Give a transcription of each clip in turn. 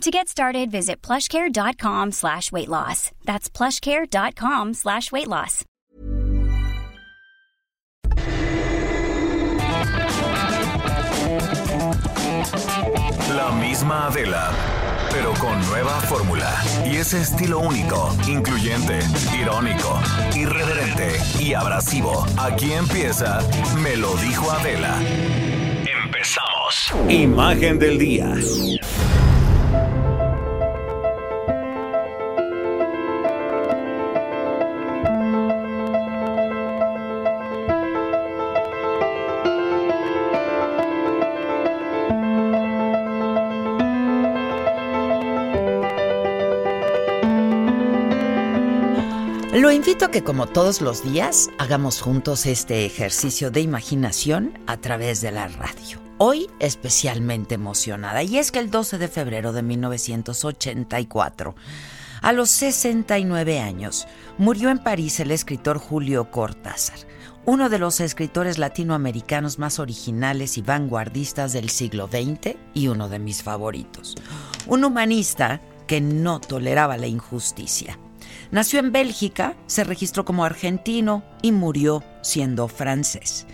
To get started, visit plushcare.com slash weight loss. That's plushcare.com slash weight loss. La misma Adela, pero con nueva fórmula y ese estilo único, incluyente, irónico, irreverente y abrasivo. Aquí empieza Me lo dijo Adela. Empezamos. Imagen del día. Lo invito a que como todos los días hagamos juntos este ejercicio de imaginación a través de la radio. Hoy especialmente emocionada y es que el 12 de febrero de 1984, a los 69 años, murió en París el escritor Julio Cortázar, uno de los escritores latinoamericanos más originales y vanguardistas del siglo XX y uno de mis favoritos. Un humanista que no toleraba la injusticia. Nació en Bélgica, se registró como argentino y murió siendo francés.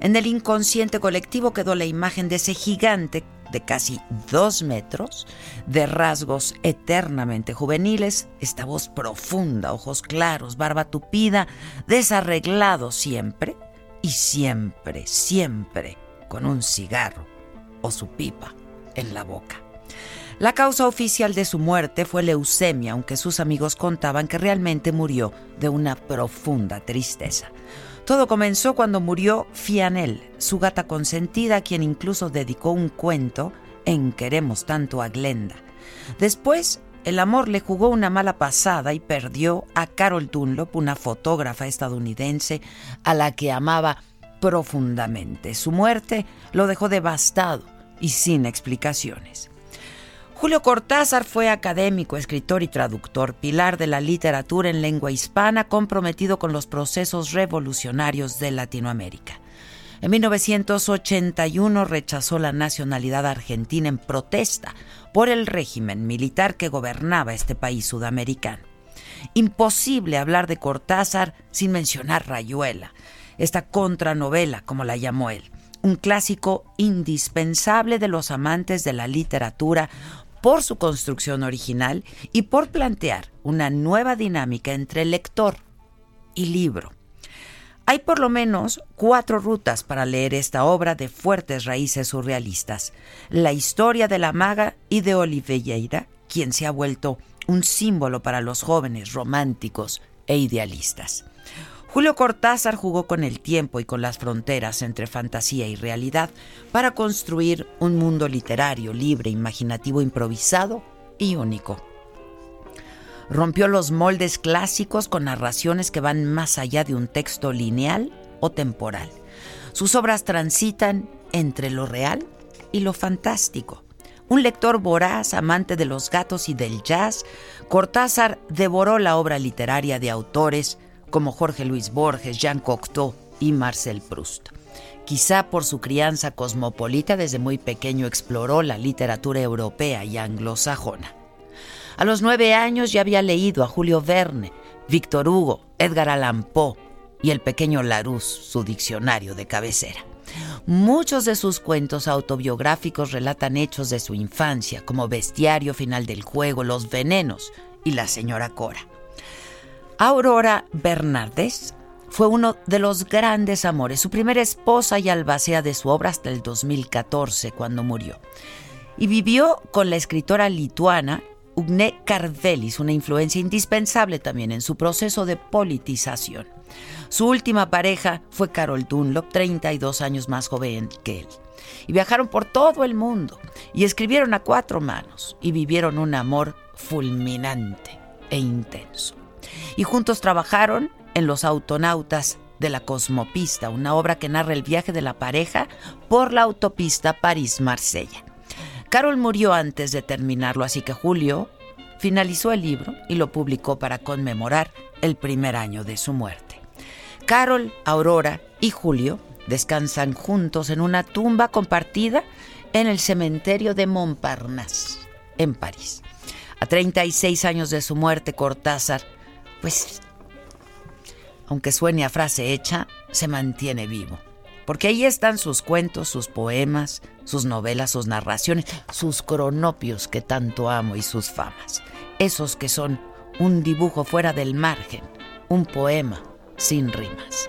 En el inconsciente colectivo quedó la imagen de ese gigante de casi dos metros, de rasgos eternamente juveniles, esta voz profunda, ojos claros, barba tupida, desarreglado siempre y siempre, siempre con un cigarro o su pipa en la boca. La causa oficial de su muerte fue leucemia, aunque sus amigos contaban que realmente murió de una profunda tristeza. Todo comenzó cuando murió Fianel, su gata consentida, a quien incluso dedicó un cuento en Queremos tanto a Glenda. Después, el amor le jugó una mala pasada y perdió a Carol Dunlop, una fotógrafa estadounidense a la que amaba profundamente. Su muerte lo dejó devastado y sin explicaciones. Julio Cortázar fue académico, escritor y traductor, pilar de la literatura en lengua hispana, comprometido con los procesos revolucionarios de Latinoamérica. En 1981 rechazó la nacionalidad argentina en protesta por el régimen militar que gobernaba este país sudamericano. Imposible hablar de Cortázar sin mencionar Rayuela, esta contranovela, como la llamó él un clásico indispensable de los amantes de la literatura por su construcción original y por plantear una nueva dinámica entre lector y libro. Hay por lo menos cuatro rutas para leer esta obra de fuertes raíces surrealistas. La historia de la maga y de Oliveira, quien se ha vuelto un símbolo para los jóvenes románticos e idealistas. Julio Cortázar jugó con el tiempo y con las fronteras entre fantasía y realidad para construir un mundo literario, libre, imaginativo, improvisado y único. Rompió los moldes clásicos con narraciones que van más allá de un texto lineal o temporal. Sus obras transitan entre lo real y lo fantástico. Un lector voraz, amante de los gatos y del jazz, Cortázar devoró la obra literaria de autores como Jorge Luis Borges, Jean Cocteau y Marcel Proust. Quizá por su crianza cosmopolita desde muy pequeño exploró la literatura europea y anglosajona. A los nueve años ya había leído a Julio Verne, Víctor Hugo, Edgar Allan Poe y el pequeño Larousse, su diccionario de cabecera. Muchos de sus cuentos autobiográficos relatan hechos de su infancia, como Bestiario Final del Juego, Los Venenos y La Señora Cora. Aurora Bernardes fue uno de los grandes amores, su primera esposa y albacea de su obra hasta el 2014, cuando murió. Y vivió con la escritora lituana Ugne Karvelis, una influencia indispensable también en su proceso de politización. Su última pareja fue Carol Dunlop, 32 años más joven que él. Y viajaron por todo el mundo y escribieron a cuatro manos y vivieron un amor fulminante e intenso y juntos trabajaron en Los Autonautas de la Cosmopista, una obra que narra el viaje de la pareja por la autopista París-Marsella. Carol murió antes de terminarlo, así que Julio finalizó el libro y lo publicó para conmemorar el primer año de su muerte. Carol, Aurora y Julio descansan juntos en una tumba compartida en el cementerio de Montparnasse, en París. A 36 años de su muerte, Cortázar, pues, aunque suene a frase hecha, se mantiene vivo. Porque ahí están sus cuentos, sus poemas, sus novelas, sus narraciones, sus cronopios que tanto amo y sus famas. Esos que son un dibujo fuera del margen, un poema sin rimas.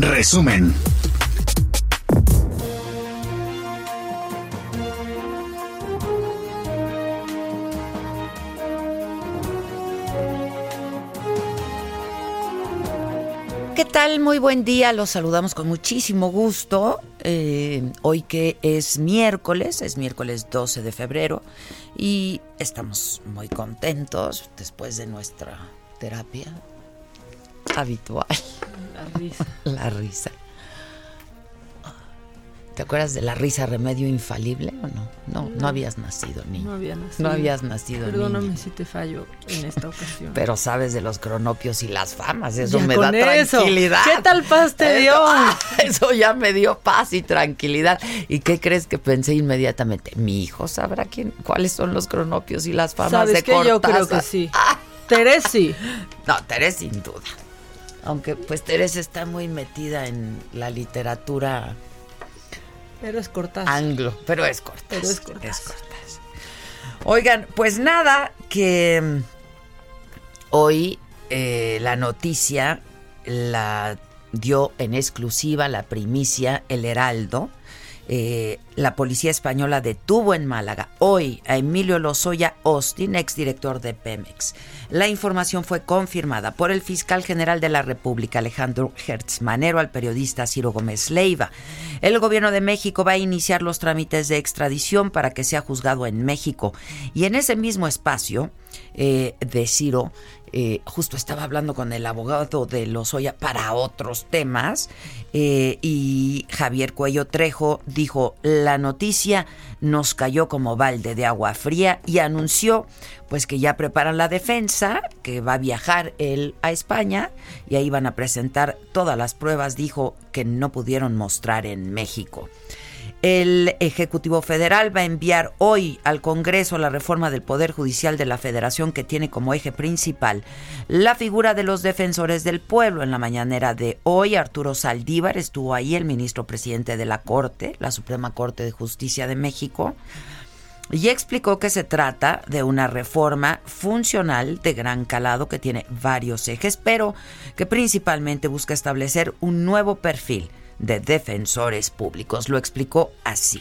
Resumen. ¿Qué tal? Muy buen día, los saludamos con muchísimo gusto. Eh, hoy que es miércoles, es miércoles 12 de febrero y estamos muy contentos después de nuestra terapia habitual. La risa. La risa. ¿Te acuerdas de la risa remedio infalible o no? No, no habías nacido, niño. No había nacido. No habías nacido, Perdóname niño. si te fallo en esta ocasión. Pero sabes de los cronopios y las famas, eso Ya me con da eso. tranquilidad. ¿Qué tal paz te dio? Eso ya me dio paz y tranquilidad. ¿Y qué crees que pensé inmediatamente? Mi hijo sabrá quién, cuáles son los cronopios y las famas ¿Sabes de qué? Yo creo Cortázar? que sí. Ah, Teresi. no, Teresa sin duda. Aunque pues Teresa está muy metida en la literatura Pero es Cortázar. anglo, pero es Cortázar. Pero es Cortázar. Cortázar. Oigan, pues nada, que mm, hoy eh, la noticia la dio en exclusiva, la primicia, el Heraldo. Eh, la policía española detuvo en Málaga hoy a Emilio Lozoya Austin, exdirector de Pemex. La información fue confirmada por el fiscal general de la República, Alejandro Hertz Manero, al periodista Ciro Gómez Leiva. El gobierno de México va a iniciar los trámites de extradición para que sea juzgado en México. Y en ese mismo espacio eh, de Ciro, eh, justo estaba hablando con el abogado de Lozoya para otros temas eh, y Javier Cuello Trejo dijo la noticia nos cayó como balde de agua fría y anunció pues que ya preparan la defensa que va a viajar él a España y ahí van a presentar todas las pruebas dijo que no pudieron mostrar en México. El Ejecutivo Federal va a enviar hoy al Congreso la reforma del Poder Judicial de la Federación que tiene como eje principal la figura de los defensores del pueblo. En la mañanera de hoy, Arturo Saldívar estuvo ahí, el ministro presidente de la Corte, la Suprema Corte de Justicia de México, y explicó que se trata de una reforma funcional de gran calado que tiene varios ejes, pero que principalmente busca establecer un nuevo perfil de defensores públicos. Lo explicó así.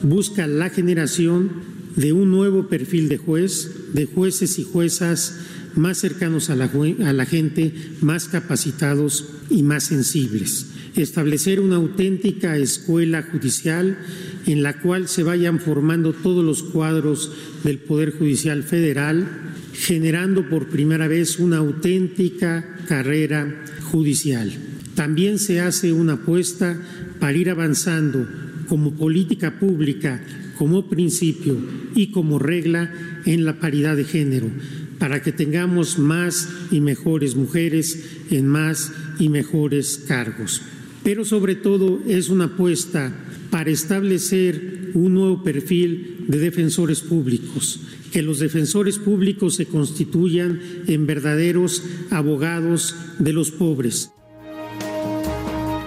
Busca la generación de un nuevo perfil de juez, de jueces y juezas más cercanos a la, a la gente, más capacitados y más sensibles. Establecer una auténtica escuela judicial en la cual se vayan formando todos los cuadros del Poder Judicial Federal, generando por primera vez una auténtica carrera judicial. También se hace una apuesta para ir avanzando como política pública, como principio y como regla en la paridad de género, para que tengamos más y mejores mujeres en más y mejores cargos. pero sobre todo es una apuesta para establecer un nuevo perfil de defensores públicos, que los defensores públicos se constituyan en verdaderos abogados de los pobres.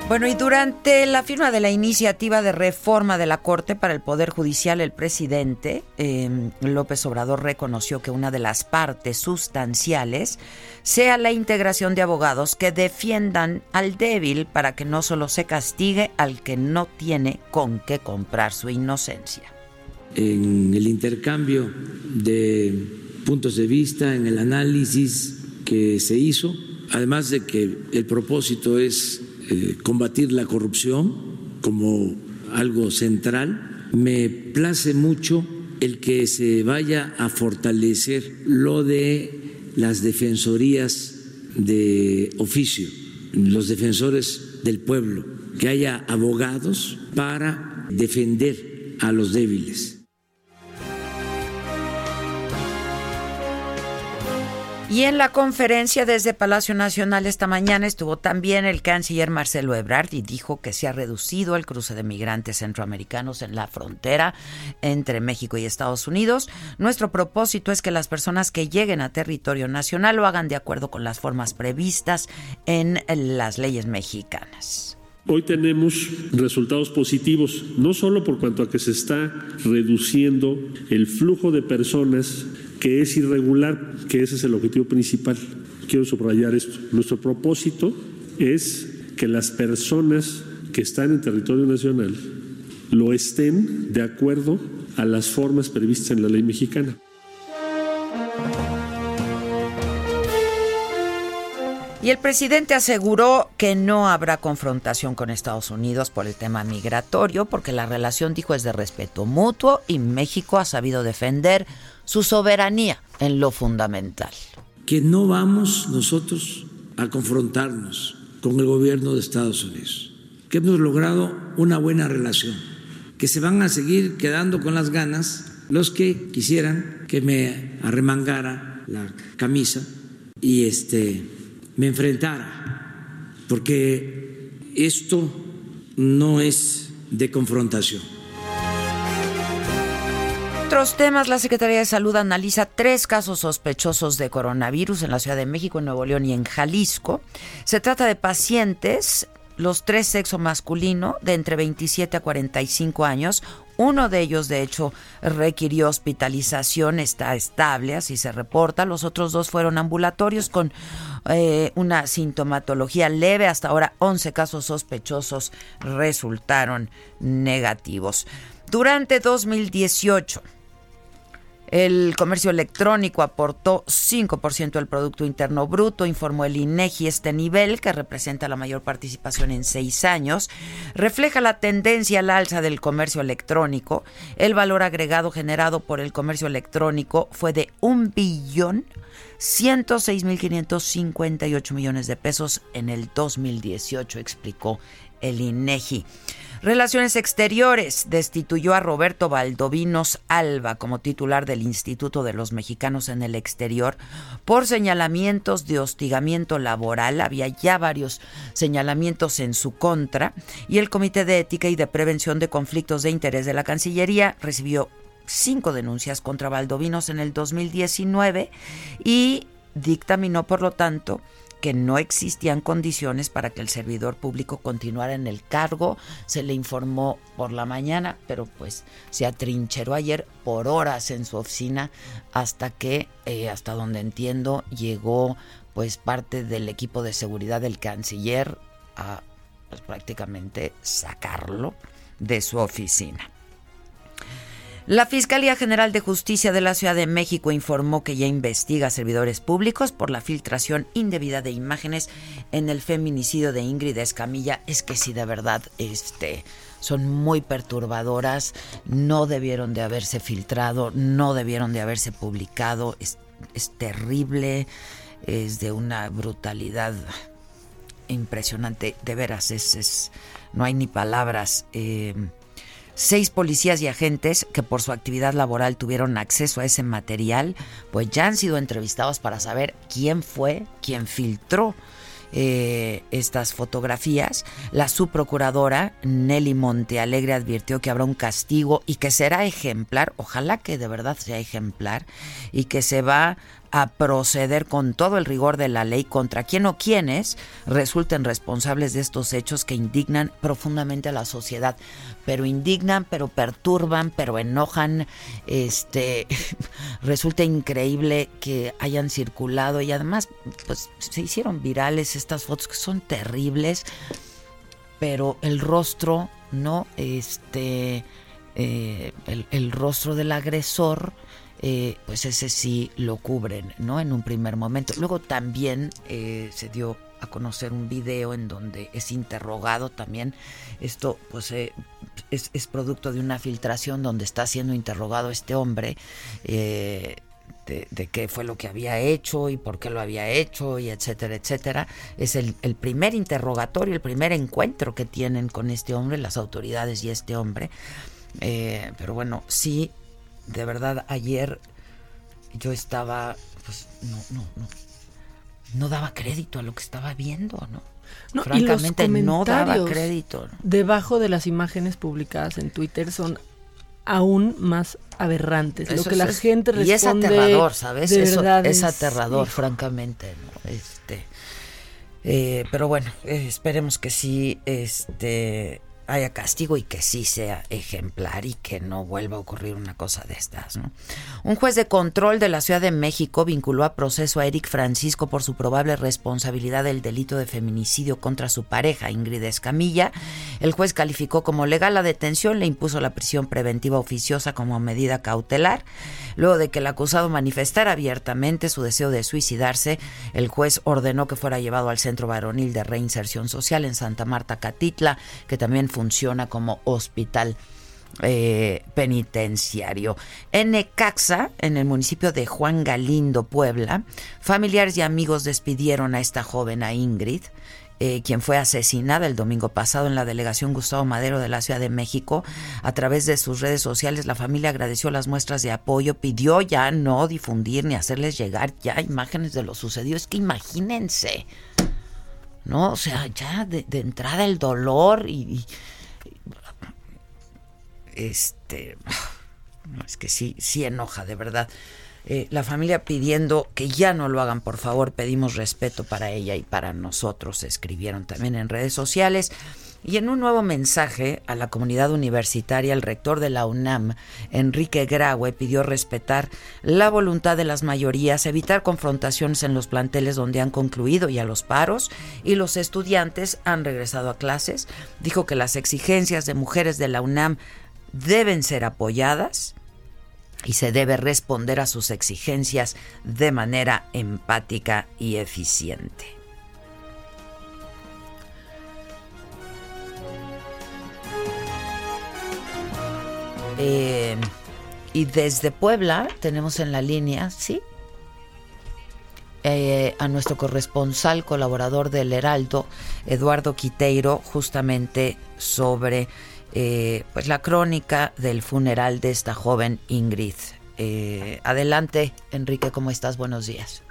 Bueno, y durante la firma de la iniciativa de reforma de la Corte para el Poder Judicial, el presidente eh, López Obrador reconoció que una de las partes sustanciales sea la integración de abogados que defiendan al débil para que no solo se castigue al que no tiene con qué comprar su inocencia. En el intercambio de puntos de vista, en el análisis que se hizo, además de que el propósito es eh, combatir la corrupción como algo central. Me place mucho el que se vaya a fortalecer lo de las defensorías de oficio, los defensores del pueblo, que haya abogados para defender a los débiles. Y en la conferencia desde Palacio Nacional esta mañana estuvo también el canciller Marcelo Ebrard y dijo que se ha reducido el cruce de migrantes centroamericanos en la frontera entre México y Estados Unidos. Nuestro propósito es que las personas que lleguen a territorio nacional lo hagan de acuerdo con las formas previstas en las leyes mexicanas. Hoy tenemos resultados positivos, no solo por cuanto a que se está reduciendo el flujo de personas que es irregular, que ese es el objetivo principal. Quiero subrayar esto. Nuestro propósito es que las personas que están en territorio nacional lo estén de acuerdo a las formas previstas en la ley mexicana. Y el presidente aseguró que no habrá confrontación con Estados Unidos por el tema migratorio, porque la relación, dijo, es de respeto mutuo y México ha sabido defender su soberanía en lo fundamental. Que no vamos nosotros a confrontarnos con el gobierno de Estados Unidos, que hemos logrado una buena relación, que se van a seguir quedando con las ganas los que quisieran que me arremangara la camisa y este me enfrentara, porque esto no es de confrontación. Otros temas, la Secretaría de Salud analiza tres casos sospechosos de coronavirus en la Ciudad de México, en Nuevo León y en Jalisco. Se trata de pacientes los tres sexo masculino de entre 27 a 45 años. Uno de ellos, de hecho, requirió hospitalización, está estable, así se reporta. Los otros dos fueron ambulatorios con eh, una sintomatología leve. Hasta ahora, 11 casos sospechosos resultaron negativos. Durante 2018, el comercio electrónico aportó 5% del Producto Interno Bruto, informó el INEGI. Este nivel, que representa la mayor participación en seis años, refleja la tendencia al alza del comercio electrónico. El valor agregado generado por el comercio electrónico fue de un billón 106.558 millones de pesos en el 2018, explicó el INEGI. Relaciones Exteriores destituyó a Roberto Valdovinos Alba como titular del Instituto de los Mexicanos en el Exterior por señalamientos de hostigamiento laboral. Había ya varios señalamientos en su contra y el Comité de Ética y de Prevención de Conflictos de Interés de la Cancillería recibió cinco denuncias contra Valdovinos en el 2019 y dictaminó, por lo tanto, que no existían condiciones para que el servidor público continuara en el cargo. Se le informó por la mañana, pero pues se atrincheró ayer por horas en su oficina hasta que, eh, hasta donde entiendo, llegó pues parte del equipo de seguridad del canciller a pues, prácticamente sacarlo de su oficina. La Fiscalía General de Justicia de la Ciudad de México informó que ya investiga a servidores públicos por la filtración indebida de imágenes en el feminicidio de Ingrid Escamilla. Es que sí, de verdad, este, son muy perturbadoras, no debieron de haberse filtrado, no debieron de haberse publicado, es, terrible, es de una brutalidad impresionante, de veras, es, no hay ni palabras. Eh, Seis policías y agentes que por su actividad laboral tuvieron acceso a ese material, pues ya han sido entrevistados para saber quién fue, quién filtró eh, estas fotografías. La subprocuradora Nelly Montealegre advirtió que habrá un castigo y que será ejemplar, ojalá que de verdad sea ejemplar, y que se va a proceder con todo el rigor de la ley contra quien o quienes resulten responsables de estos hechos que indignan profundamente a la sociedad. Pero indignan, pero perturban, pero enojan. Este resulta increíble que hayan circulado y además pues se hicieron virales estas fotos que son terribles, pero el rostro, ¿no? Este eh, el, el rostro del agresor eh, pues ese sí lo cubren, ¿no? En un primer momento. Luego también eh, se dio a conocer un video en donde es interrogado también. Esto pues eh, es, es, producto de una filtración donde está siendo interrogado este hombre. De, qué fue lo que había hecho y por qué lo había hecho y etcétera, etcétera. Es el, primer interrogatorio, el primer encuentro que tienen con este hombre, las autoridades y este hombre. Pero bueno, sí de verdad ayer yo estaba, pues no, no, no, no daba crédito a lo que estaba viendo, ¿no? No, Francamente no daba crédito. ¿no? Debajo de las imágenes publicadas en Twitter son aún más aberrantes. Eso lo que la es, gente responde. Y es aterrador, ¿sabes? De Eso, verdad es, aterrador, hijo. francamente. ¿no? Este, eh, pero bueno, eh, esperemos que sí, este, haya castigo y que sí sea ejemplar y que no vuelva a ocurrir una cosa de estas. ¿no? Un juez de control de la Ciudad de México vinculó a proceso a Eric Francisco por su probable responsabilidad del delito de feminicidio contra su pareja, Ingrid Escamilla. El juez calificó como legal la detención, le impuso la prisión preventiva oficiosa como medida cautelar. Luego de que el acusado manifestara abiertamente su deseo de suicidarse, el juez ordenó que fuera llevado al Centro Varonil de Reinserción Social en Santa Marta, Catitla, que también funciona como hospital eh, penitenciario. En Necaxa, en el municipio de Juan Galindo, Puebla, familiares y amigos despidieron a esta joven, a Ingrid, eh, quien fue asesinada el domingo pasado en la delegación Gustavo Madero de la Ciudad de México. A través de sus redes sociales, la familia agradeció las muestras de apoyo, pidió ya no difundir ni hacerles llegar ya imágenes de lo sucedido. Es que imagínense, ¿no? O sea, ya de, entrada el dolor y, este es que sí, sí enoja, de verdad. Eh, la familia pidiendo que ya no lo hagan, por favor, pedimos respeto para ella y para nosotros, escribieron también en redes sociales. Y en un nuevo mensaje a la comunidad universitaria, el rector de la UNAM, Enrique Graue, pidió respetar la voluntad de las mayorías, evitar confrontaciones en los planteles donde han concluido ya los paros y los estudiantes han regresado a clases. Dijo que las exigencias de mujeres de la UNAM deben ser apoyadas y se debe responder a sus exigencias de manera empática y eficiente. Eh, y desde Puebla tenemos en la línea, ¿sí? Eh, a nuestro corresponsal, colaborador del Heraldo, Eduardo Quiteiro, justamente sobre eh, pues la crónica del funeral de esta joven Ingrid. Eh, adelante, Enrique, ¿cómo estás? Buenos días.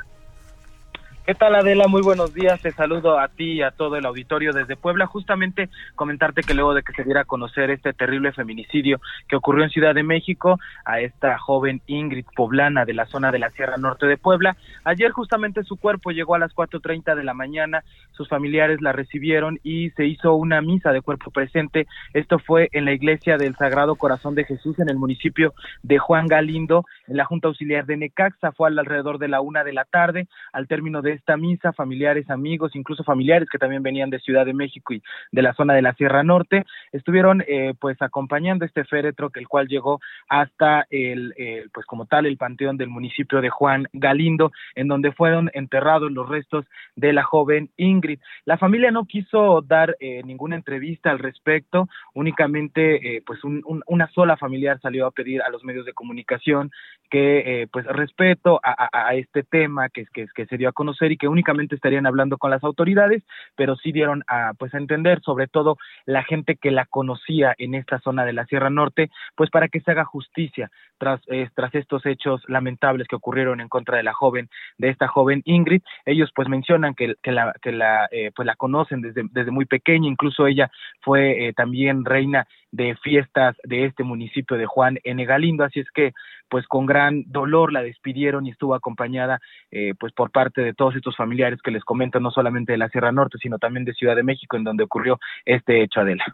¿Qué tal Adela? Muy buenos días. Te saludo a ti y a todo el auditorio desde Puebla. Justamente comentarte que luego de que se diera a conocer este terrible feminicidio que ocurrió en Ciudad de México a esta joven Ingrid Poblana de la zona de la Sierra Norte de Puebla, ayer justamente su cuerpo llegó a las 4.30 de la mañana, sus familiares la recibieron y se hizo una misa de cuerpo presente. Esto fue en la iglesia del Sagrado Corazón de Jesús en el municipio de Juan Galindo, en la Junta Auxiliar de Necaxa. Fue alrededor de la una de la tarde. Al término de esta misa, familiares, amigos, incluso familiares que también venían de Ciudad de México y de la zona de la Sierra Norte, estuvieron eh, pues acompañando este féretro que el cual llegó hasta el eh, pues como tal el panteón del municipio de Juan Galindo, en donde fueron enterrados los restos de la joven Ingrid. La familia no quiso dar eh, ninguna entrevista al respecto, únicamente eh, pues un, un, una sola familiar salió a pedir a los medios de comunicación que pues respeto a este tema que, que, que se dio a conocer y que únicamente estarían hablando con las autoridades, pero sí dieron a pues a entender, sobre todo la gente que la conocía en esta zona de la Sierra Norte, pues para que se haga justicia tras eh, tras estos hechos lamentables que ocurrieron en contra de la joven de esta joven Ingrid. Ellos pues mencionan que, que la eh, pues la conocen desde desde muy pequeña, incluso ella fue eh, también reina de fiestas de este municipio de Juan N. Galindo, así es que pues con gran dolor la despidieron y estuvo acompañada eh, pues por parte de todos estos familiares que les comentan no solamente de la Sierra Norte, sino también de Ciudad de México, en donde ocurrió este hecho, Adela.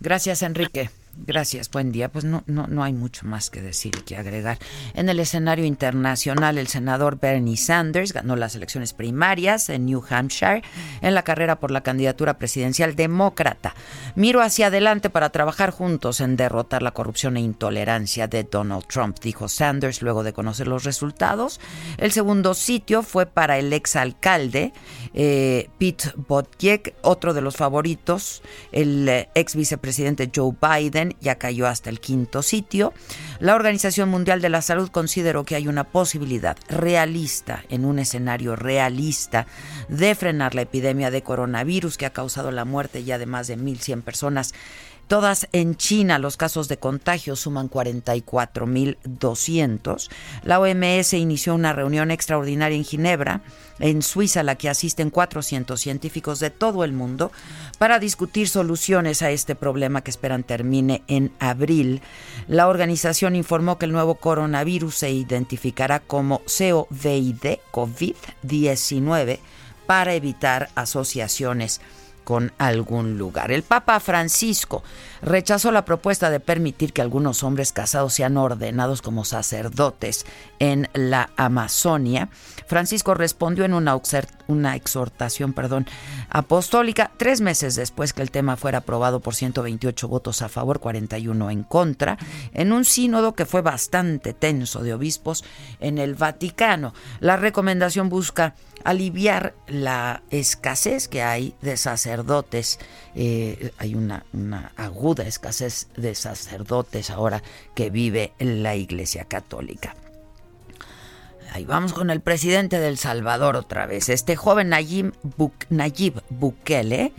Gracias, Enrique. Gracias, buen día. Pues no, no, no hay mucho más que decir y que agregar. En el escenario internacional, el senador Bernie Sanders ganó las elecciones primarias en New Hampshire en la carrera por la candidatura presidencial demócrata. Miro hacia adelante para trabajar juntos en derrotar la corrupción e intolerancia de Donald Trump, dijo Sanders luego de conocer los resultados. El segundo sitio fue para el exalcalde eh, Pete Buttigieg, otro de los favoritos, el eh, ex vicepresidente Joe Biden ya cayó hasta el quinto sitio. La Organización Mundial de la Salud consideró que hay una posibilidad realista, en un escenario realista, de frenar la epidemia de coronavirus que ha causado la muerte ya de más de 1.100 personas Todas en China los casos de contagio suman 44.200. La OMS inició una reunión extraordinaria en Ginebra, en Suiza, a la que asisten 400 científicos de todo el mundo para discutir soluciones a este problema que esperan termine en abril. La organización informó que el nuevo coronavirus se identificará como COVID, COVID-19, para evitar asociaciones con algún lugar. El Papa Francisco rechazó la propuesta de permitir que algunos hombres casados sean ordenados como sacerdotes en la Amazonia. Francisco respondió en una, una exhortación perdón, apostólica tres meses después que el tema fuera aprobado por 128 votos a favor, 41 en contra, en un sínodo que fue bastante tenso de obispos en el Vaticano. La recomendación busca aliviar la escasez que hay de sacerdotes. Eh, hay una, aguda escasez de sacerdotes ahora que vive en la Iglesia Católica. Ahí vamos con el presidente del Salvador otra vez. Este joven Nayib, Nayib Bukele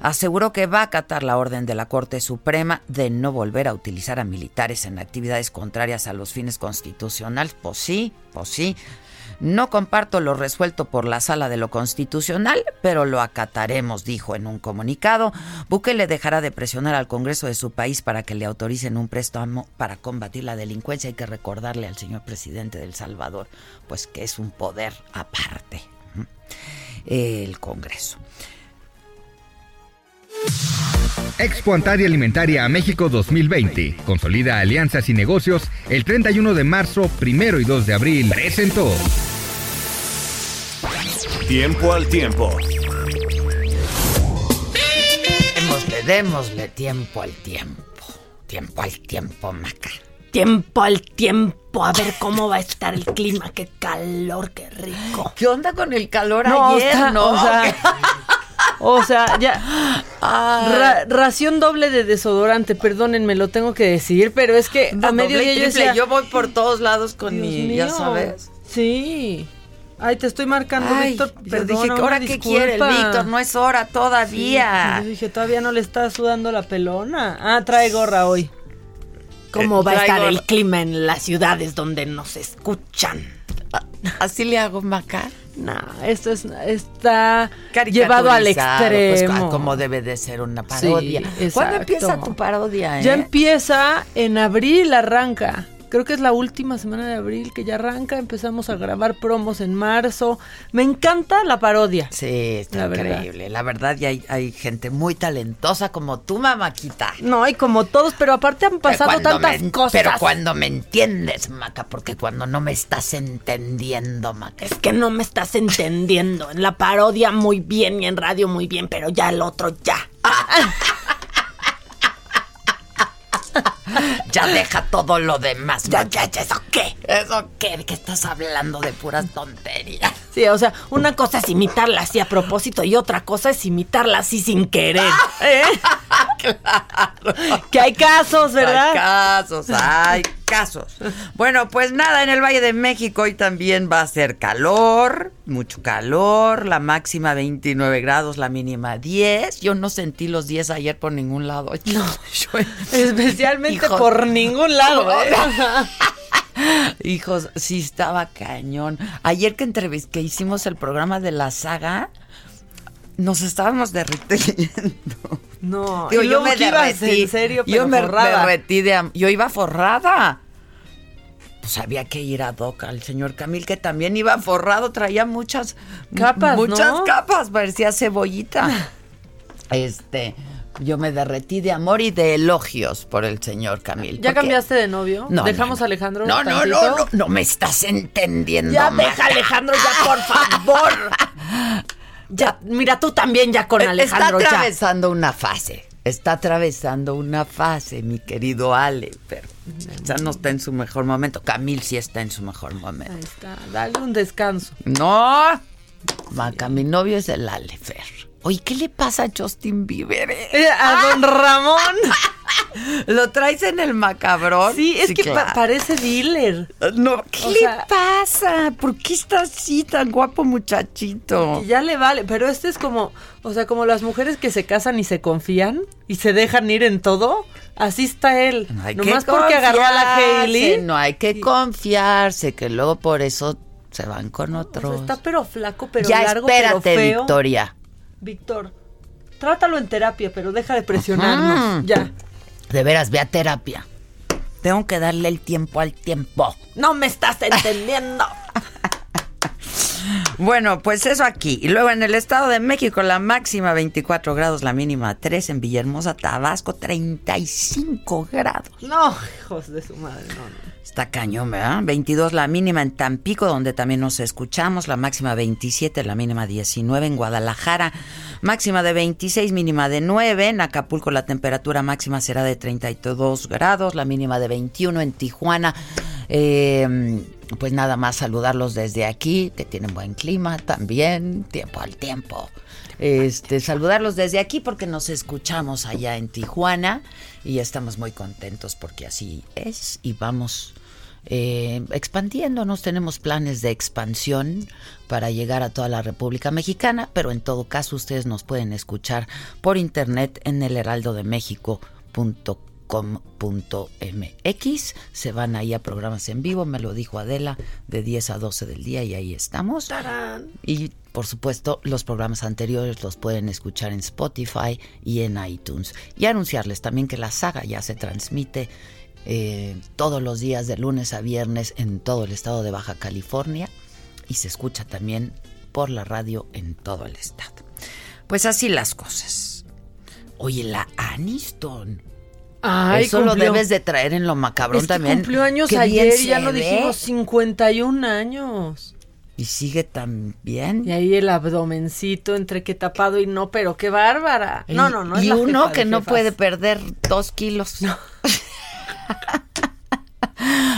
aseguró que va a acatar la orden de la Corte Suprema de no volver a utilizar a militares en actividades contrarias a los fines constitucionales. Pues sí, pues sí. No comparto lo resuelto por la Sala de lo Constitucional, pero lo acataremos, dijo en un comunicado. Bukele dejará de presionar al Congreso de su país para que le autoricen un préstamo para combatir la delincuencia. Hay que recordarle al señor presidente del Salvador, pues que es un poder aparte, el Congreso. Expo Antaria Alimentaria a México 2020. Consolida alianzas y negocios el 31 de marzo, primero y 2 de abril. Presentó. Tiempo al tiempo. Démosle, démosle tiempo al tiempo. Tiempo al tiempo, Maca. Tiempo al tiempo. A ver cómo va a estar el clima. Qué calor, qué rico. ¿Qué onda con el calor ayer, no? O sea, o sea, ya. Ra- ración doble de desodorante, perdónenme, lo tengo que decir, pero es que No, a medio doble y día yo decía, Yo voy por todos lados con Dios mi, ya sabes. Sí. Ay, te estoy marcando, Ay, Víctor. Perdona, dije, ¿ahora qué quiere el. Víctor? No es hora Sí, todavía. yo dije, todavía no le está sudando la pelona. Ah, trae gorra hoy. ¿Cómo Eh, va a estar el clima en las ciudades donde nos escuchan? Así le hago, Maca. No, esto es, está llevado al pues, extremo. como debe de ser una parodia. Sí, ¿Cuándo empieza tu parodia? Ya eh? empieza en abril, arranca. Creo que es la última semana de abril que ya arranca. Empezamos a grabar promos en marzo. Me encanta la parodia. Sí, está La verdad. increíble. La verdad, y hay, hay gente muy talentosa como tú, mamáquita. No, hay como todos, pero aparte han pasado tantas me- cosas. Pero cuando me entiendes, Maca, porque cuando no me estás entendiendo, Maca. Es que no me estás entendiendo. En la parodia muy bien y en radio muy bien, pero ya el otro ya. Ya deja todo lo demás. Ya, ya, ya, ¿eso qué? ¿Eso qué? ¿De qué estás hablando de puras tonterías? Sí, o sea, una cosa es imitarla así a propósito y otra cosa es imitarla así sin querer. ¿eh? Que hay casos, ¿verdad? Hay casos, hay casos. Bueno, pues nada, en el Valle de México hoy también va a ser calor, mucho calor, la máxima 29 grados, la mínima 10. Yo no sentí los 10 ayer por ningún lado. No, especialmente por ningún lado. ¿eh? Hijos, sí estaba cañón. Ayer que entrevisté, que hicimos el programa de la saga, nos estábamos derritiendo. No, yo me derretí. En serio, yo me, derretí de yo iba forrada. Pues había que ir a Doc al señor Camil que también iba forrado, traía muchas capas, muchas capas, parecía cebollita. este, yo me derretí de amor y de elogios por el señor Camil. ¿Ya cambiaste de novio? No. ¿Dejamos a Alejandro? No, no, no, no, no, me estás entendiendo. Ya deja Alejandro, ya, por favor. ya, mira, tú también ya con Alejandro. Está atravesando una fase. Está atravesando una fase, mi querido Ale, pero ya no está en su mejor momento. Camil sí está en su mejor momento. Ahí está, dale un descanso. No, Maca, mi novio es el Ale Fer. Oye, ¿qué le pasa a Justin Bieber? Eh, a don Ramón. ¿Lo traes en el macabrón? Sí, es que parece dealer. No, ¿qué le pasa? ¿Por qué está así tan guapo muchachito? Ya le vale, pero este es como, o sea, como las mujeres que se casan y se confían y se dejan ir en todo. Así está él. No hay Nomás porque agarró a la Hailey. No hay que confiarse, que luego por eso se van con otros. está pero flaco, pero ya largo, espérate, pero feo. Victoria. Víctor, trátalo en terapia, pero deja de presionarnos. Ya. De veras, ve a terapia. Tengo que darle el tiempo al tiempo. No me estás entendiendo. Bueno, pues eso aquí. Y luego en el Estado de México, la máxima 24 grados, la mínima 3. En Villahermosa, Tabasco, 35 grados. No, hijos de su madre, no, no. Está cañón, ¿verdad? 22 la mínima en Tampico, donde también nos escuchamos, la máxima 27, la mínima 19 en Guadalajara, máxima de 26, mínima de 9, en Acapulco la temperatura máxima será de 32 grados, la mínima de 21 en Tijuana. Eh, pues nada más saludarlos desde aquí, que tienen buen clima también, tiempo al tiempo. Este, saludarlos desde aquí porque nos escuchamos allá en Tijuana y estamos muy contentos porque así es y vamos eh, expandiéndonos. Tenemos planes de expansión para llegar a toda la República Mexicana, pero en todo caso ustedes nos pueden escuchar por internet en el heraldodemexico.com.mx. Se van ahí a programas en vivo, me lo dijo Adela, de 10 a 12 del día y ahí estamos. Y por supuesto, los programas anteriores los pueden escuchar en Spotify y en iTunes. Y anunciarles también que la saga ya se transmite eh, todos los días de lunes a viernes en todo el estado de Baja California y se escucha también por la radio en todo el estado. Pues así las cosas. Oye, la Aniston. Ay, Eso lo debes de traer en lo macabrón también. Cumplió años ayer, ya lo dijimos, 51 años. Y sigue tan bien. Y ahí el abdomencito entre que tapado y no, pero qué bárbara. No, no, no. y uno que no puede perder dos kilos. No.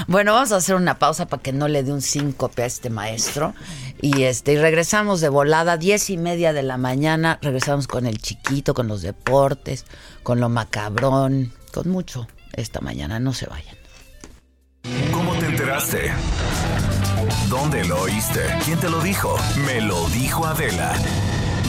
bueno, vamos a hacer una pausa para que no le dé un síncope a este maestro. Y este, y regresamos de volada, diez y media de la mañana. Regresamos con el chiquito, con los deportes, con lo macabrón, con mucho esta mañana. No se vayan. ¿Cómo te enteraste? ¿Dónde lo oíste? ¿Quién te lo dijo? Me lo dijo Adela.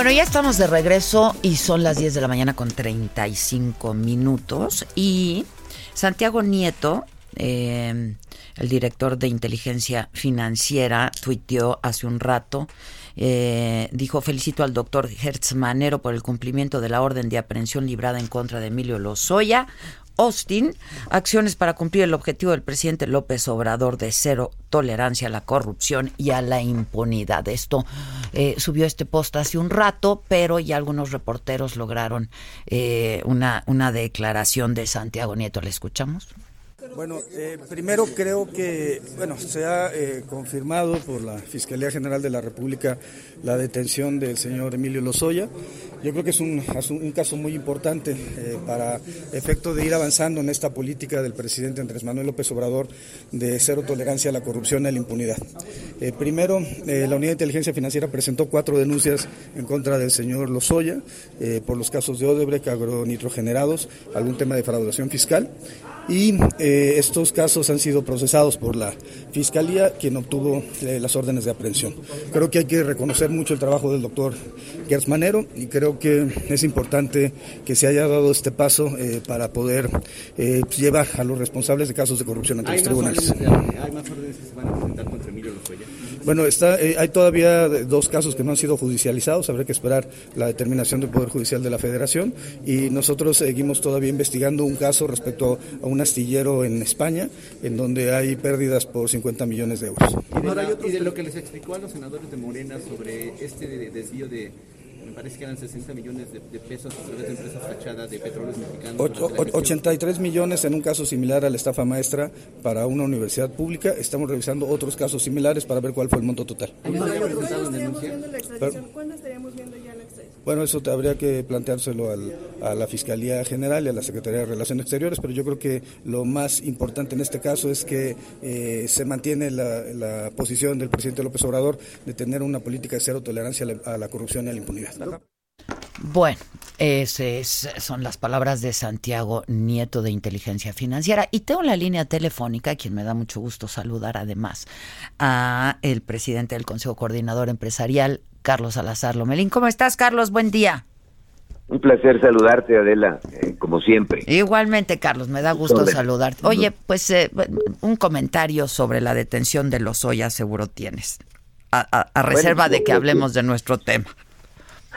Bueno, ya estamos de regreso y son las 10 de la mañana con 35 minutos. Y Santiago Nieto, eh, el director de inteligencia financiera, tuiteó hace un rato. Eh, dijo, felicito al doctor Hertz Manero por el cumplimiento de la orden de aprehensión librada en contra de Emilio Lozoya. Austin, acciones para cumplir el objetivo del presidente López Obrador de cero tolerancia a la corrupción y a la impunidad. Esto eh, subió este post hace un rato, pero ya algunos reporteros lograron eh, una, una declaración de Santiago Nieto. ¿Le escuchamos? Bueno, eh, primero creo que bueno se ha eh, confirmado por la Fiscalía General de la República la detención del señor Emilio Lozoya. Yo creo que es un, un caso muy importante eh, para efecto de ir avanzando en esta política del presidente Andrés Manuel López Obrador de cero tolerancia a la corrupción y a la impunidad. primero, la Unidad de Inteligencia Financiera presentó cuatro denuncias en contra del señor Lozoya por los casos de Odebrecht, agronitrogenerados, algún tema de fraudación fiscal y eh, estos casos han sido procesados por la Fiscalía, quien obtuvo eh, las órdenes de aprehensión. Creo que hay que reconocer mucho el trabajo del doctor Gertz Manero y creo que es importante que se haya dado este paso eh, para poder llevar a los responsables de casos de corrupción ante los tribunales. ¿Hay más órdenes que se van a presentar contra? Bueno, está, hay todavía dos casos que no han sido judicializados, habrá que esperar la determinación del Poder Judicial de la Federación y nosotros seguimos todavía investigando un caso respecto a un astillero en España, en donde hay pérdidas por 50 millones de euros. Y de, lo que les explicó a los senadores de Morena sobre este desvío de parece que eran 60 millones de, pesos a través de empresas fachadas de petróleos mexicanos. 83 millones en un caso similar a la estafa maestra para una universidad pública. Estamos revisando otros casos similares para ver cuál fue el monto total. ¿Cuándo estaríamos viendo la extradición? ¿Cuándo estaríamos viendo? Bueno, eso habría que planteárselo al, a la Fiscalía General y a la Secretaría de Relaciones Exteriores, pero yo creo que lo más importante en este caso es que eh, se mantiene la, la, posición del presidente López Obrador de tener una política de cero tolerancia a la corrupción y a la impunidad. Bueno, esas son las palabras de Santiago Nieto de Inteligencia Financiera. Y tengo la línea telefónica, quien me da mucho gusto saludar además, a el presidente del Consejo Coordinador Empresarial, Carlos Salazar Lomelín. ¿Cómo estás, Carlos? Buen día. Un placer saludarte, Adela, eh, como siempre. Igualmente, Carlos, me da gusto saludarte. Oye, pues eh, un comentario sobre la detención de los Oya seguro tienes, a, reserva de que hablemos de nuestro tema.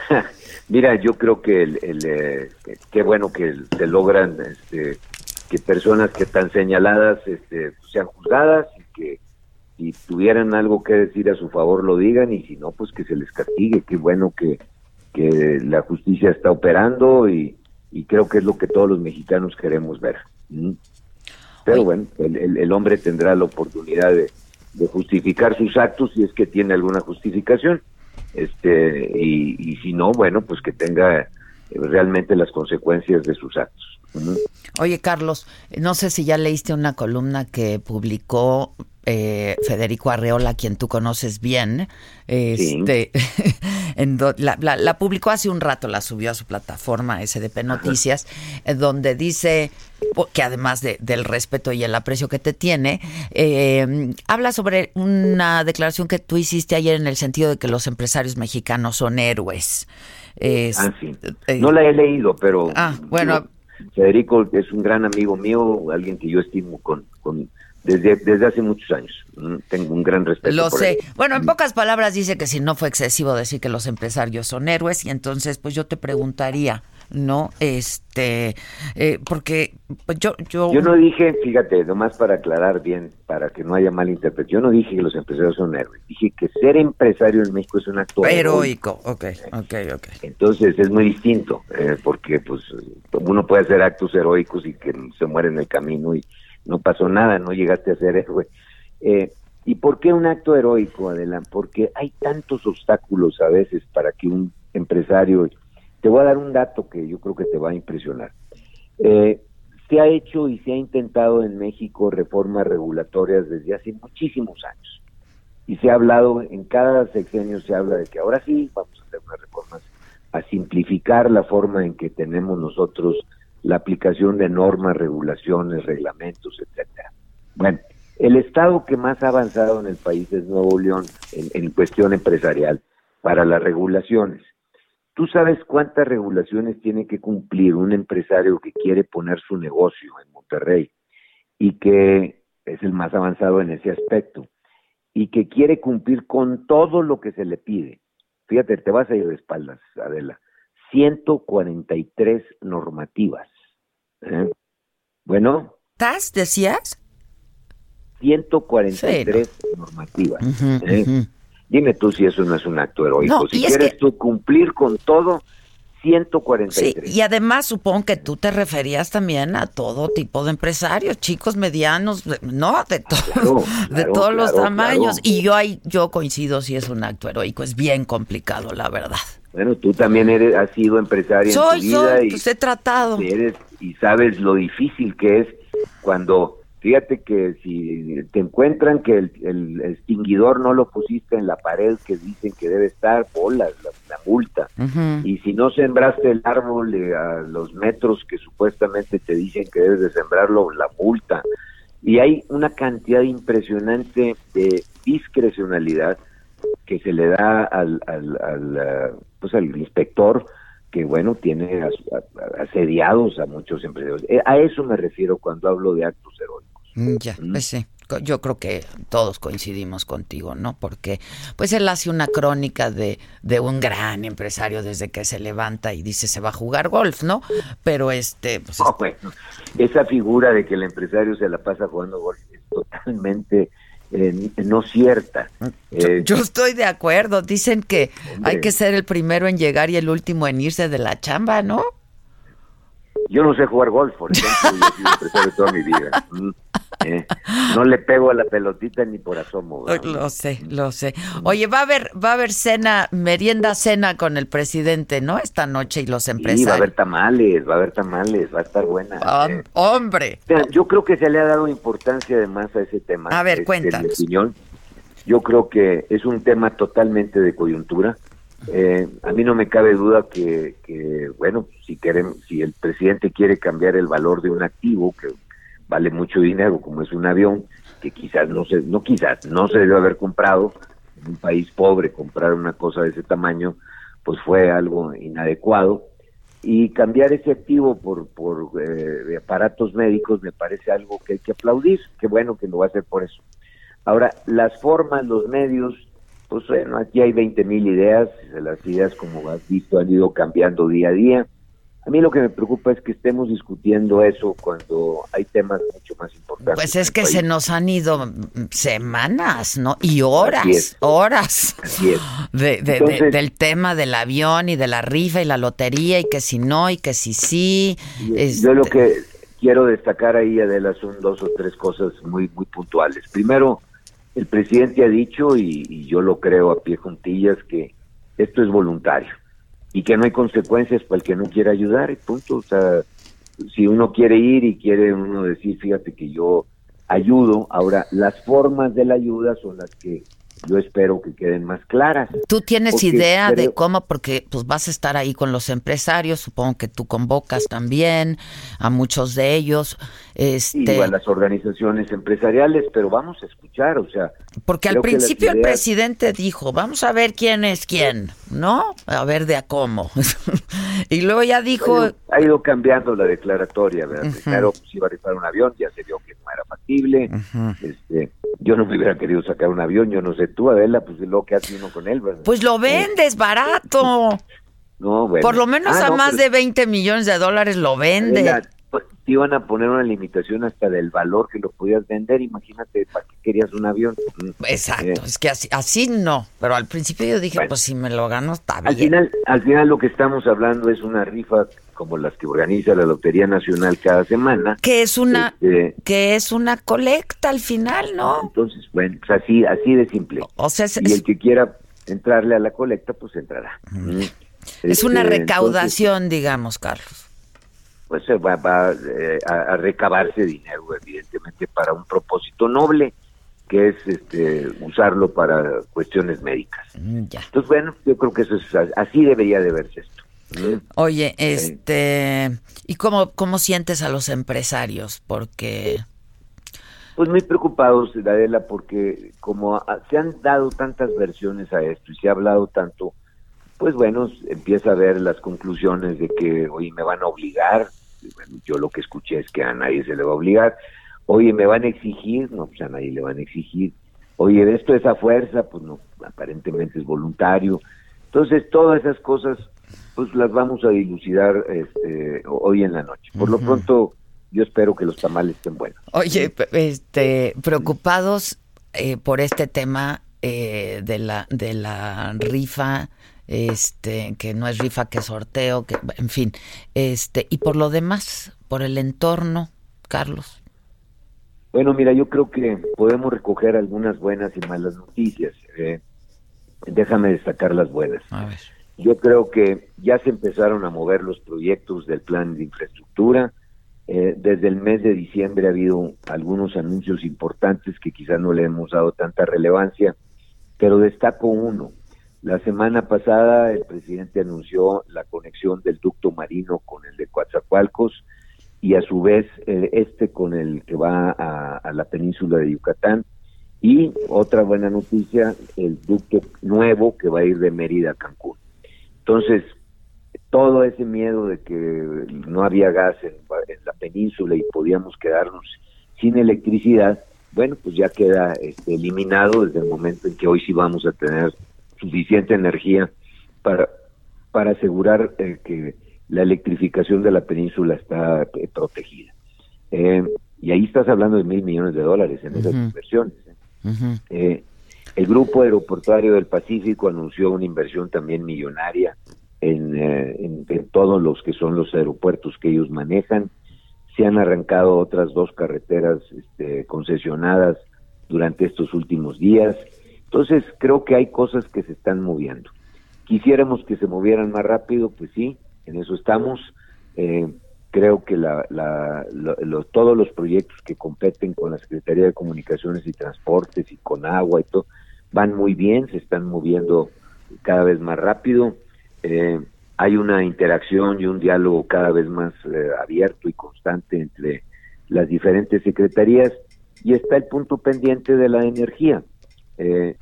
Mira, yo creo que el, eh, qué bueno que se logran este, que personas que están señaladas este, sean juzgadas y que si tuvieran algo que decir a su favor lo digan y si no, pues que se les castigue. Qué bueno que, que la justicia está operando y, creo que es lo que todos los mexicanos queremos ver. Pero bueno, el, el, hombre tendrá la oportunidad de, de justificar sus actos si es que tiene alguna justificación este y, si no bueno pues que tenga eh, realmente las consecuencias de sus actos. Oye Carlos no sé si ya leíste una columna que publicó eh, Federico Arreola, quien tú conoces bien, este, la, publicó hace un rato, la subió a su plataforma SDP Noticias, eh, donde dice que además del respeto y el aprecio que te tiene, eh, habla sobre una declaración que tú hiciste ayer en el sentido de que los empresarios mexicanos son héroes. ah, sí. no la he leído, pero ah, bueno. Federico es un gran amigo mío, alguien que yo estimo con, con desde, desde hace muchos años. Mm, tengo un gran respeto. Lo sé. Bueno, en pocas palabras dice que si no fue excesivo decir que los empresarios son héroes y entonces pues yo te preguntaría, ¿no? Este, eh, porque pues, yo, yo... Yo no dije, fíjate, nomás para aclarar bien, para que no haya mal interpretación, yo no dije que los empresarios son héroes, dije que ser empresario en México es un acto heroico. ok, ok, ok. Entonces es muy distinto, eh, porque pues uno puede hacer actos heroicos y que se muere en el camino y no pasó nada, no llegaste a ser héroe. Eh, ¿Y por qué un acto heroico, Adelante? Porque hay tantos obstáculos a veces para que un empresario... Te voy a dar un dato que yo creo que te va a impresionar. Eh, se ha hecho y se ha intentado en México reformas regulatorias desde hace muchísimos años. Y se ha hablado, en cada sexenio se habla de que ahora sí vamos a hacer unas reformas a simplificar la forma en que tenemos nosotros la aplicación de normas, regulaciones, reglamentos, etcétera. Bueno, el estado que más ha avanzado en el país es Nuevo León en, cuestión empresarial para las regulaciones. ¿Tú sabes cuántas regulaciones tiene que cumplir un empresario que quiere poner su negocio en Monterrey y que es el más avanzado en ese aspecto y que quiere cumplir con todo lo que se le pide? Fíjate, te vas a ir de espaldas, Adela. 143 normativas. ¿Eh? Bueno. ¿Estás, decías? 143 normativas. ¿eh? Dime tú si eso no es un acto heroico. si quieres tú cumplir con todo, 143. Sí, y además supongo que tú te referías también a todo tipo de empresarios, chicos, medianos, no, de, de todos los tamaños. Y yo ahí, yo coincido si es un acto heroico, es bien complicado, la verdad. Bueno, tú también eres, has sido empresaria en tu vida y pues he tratado. Eres, y sabes lo difícil que es cuando Fíjate que si te encuentran que el, extinguidor no lo pusiste en la pared que dicen que debe estar, bolas, la, multa. Y si no sembraste el árbol a los metros que supuestamente te dicen que debes de sembrarlo, la multa. Y hay una cantidad impresionante de discrecionalidad que se le da al, al, pues al inspector que bueno, tiene asediados a muchos empresarios. Eh, a eso me refiero cuando hablo de actos heroicos. Mm, ya, pues sí. Yo creo que todos coincidimos contigo, ¿no? Porque pues él hace una crónica de, de un gran empresario desde que se levanta y dice se va a jugar golf, ¿no? Pero este... Pues, bueno, esa figura de que el empresario se la pasa jugando golf es totalmente eh, no cierta. Eh, yo, estoy de acuerdo. Dicen que hay que ser el primero en llegar y el último en irse de la chamba, ¿no? Yo no sé jugar golf, por ejemplo, yo he sido empresario toda mi vida. Mm. ¿eh? no le pego a la pelotita ni por asomo. Lo sé, lo sé. Oye, va a haber, va a haber cena, merienda cena con el presidente, ¿no? Esta noche y los empresarios. Sí, va a haber tamales, va a haber tamales, va a estar buena. ¿eh? Hombre. yo creo que se le ha dado importancia además a ese tema. A ver, este, cuéntanos. Yo creo que es un tema totalmente de coyuntura. Eh, a mí no me cabe duda que, que bueno, si quieren, si el presidente quiere cambiar el valor de un activo, que vale mucho dinero, como es un avión, que quizás no se, no quizás, no se debe haber comprado en un país pobre, comprar una cosa de ese tamaño, pues fue algo inadecuado. Y cambiar ese activo por, por eh, aparatos médicos me parece algo que hay que aplaudir, qué bueno que lo va a hacer por eso. Ahora, las formas, los medios, pues bueno, aquí hay 20 mil ideas, las ideas como has visto han ido cambiando día a día. A mí lo que me preocupa es que estemos discutiendo eso cuando hay temas mucho más importantes. Pues es que se nos han ido semanas, ¿no? Y horas, horas De, del tema del avión y de la rifa y la lotería y que si no y que si sí. Yo lo que quiero destacar ahí, Adela, son dos o tres cosas muy, muy puntuales. Primero, el presidente ha dicho, y, y yo lo creo a pie juntillas, que esto es voluntario y que no hay consecuencias para el que no quiera ayudar, y punto. O sea, si uno quiere ir y quiere uno decir, fíjate que yo ayudo, ahora las formas de la ayuda son las que yo espero que queden más claras. ¿Tú tienes idea de cómo? Porque pues vas a estar ahí con los empresarios, supongo que tú convocas también a muchos de ellos. Este... Y a las organizaciones empresariales, pero vamos a escuchar, o sea... Porque al principio el presidente dijo, vamos a ver quién es quién, ¿no? A ver de a cómo. y luego ya dijo... Ha ido, cambiando la declaratoria, ¿verdad? Primero pues, iba a rifar un avión, ya se vio que no era factible. este, yo no me hubiera querido sacar un avión, yo no sé tú, Adela, pues lo que hace uno con él, ¿verdad? Pues lo vendes barato. No, bueno. Por lo menos ah, a más de 20 millones de dólares lo vende. pues, te iban a poner una limitación hasta del valor que lo podías vender. Imagínate, ¿para qué querías un avión? Mm, Exacto, eh. es que así, así no. Pero al principio yo dije, pues si me lo gano, está bien. Al final, al final lo que estamos hablando es una rifa como las que organiza la Lotería Nacional cada semana. Que es una este, que es una colecta al final, ¿no? Entonces, bueno, pues así así de simple. O sea, y el que quiera entrarle a la colecta, pues entrará. Mm. Es una este, recaudación, digamos, Carlos. Pues va, va eh, a, recabarse dinero, evidentemente, para un propósito noble, que es este usarlo para cuestiones médicas. Mm, Entonces, bueno, yo creo que eso es así debería de verse esto. Oye, este, ¿y cómo, cómo sientes a los empresarios? Porque... Pues muy preocupados, Adela, porque como se han dado tantas versiones a esto y se ha hablado tanto, pues bueno, empieza a ver las conclusiones de que, oye, me van a obligar, yo lo que escuché es que a nadie se le va a obligar, oye, me van a exigir, no, pues a nadie le van a exigir, oye, esto es a fuerza, pues no, aparentemente es voluntario. Entonces, todas esas cosas pues las vamos a dilucidar este, hoy en la noche. Por lo pronto, yo espero que los tamales estén buenos. Oye, este, preocupados eh, por este tema eh, de la de la rifa, este, que no es rifa, que sorteo, que, en fin, este, y por lo demás, por el entorno, Carlos. Bueno, mira, yo creo que podemos recoger algunas buenas y malas noticias. Eh, déjame destacar las buenas. Yo creo que ya se empezaron a mover los proyectos del plan de infraestructura. Eh, desde el mes de diciembre ha habido algunos anuncios importantes que quizás no le hemos dado tanta relevancia, pero destaco uno. La semana pasada el presidente anunció la conexión del ducto marino con el de Coatzacoalcos y a su vez eh, este con el que va a, la península de Yucatán. Y otra buena noticia, el ducto nuevo que va a ir de Mérida a Cancún. Entonces, todo ese miedo de que no había gas en, la península y podíamos quedarnos sin electricidad, bueno, pues ya queda este, eliminado desde el momento en que hoy sí vamos a tener suficiente energía para, para asegurar eh, que la electrificación de la península está eh, protegida. Eh, y ahí estás hablando de mil millones de dólares en esas inversiones. ¿eh? el Grupo Aeroportuario del Pacífico anunció una inversión también millonaria en, en, todos los que son los aeropuertos que ellos manejan. Se han arrancado otras dos carreteras este, concesionadas durante estos últimos días. Entonces, creo que hay cosas que se están moviendo. Quisiéramos que se movieran más rápido, pues sí, en eso estamos. Eh, creo que la, todos los proyectos que competen con la Secretaría de Comunicaciones y Transportes y con agua y todo van muy bien, se están moviendo cada vez más rápido. Eh, hay una interacción y un diálogo cada vez más eh, abierto y constante entre las diferentes secretarías y está el punto pendiente de la energía. Eh,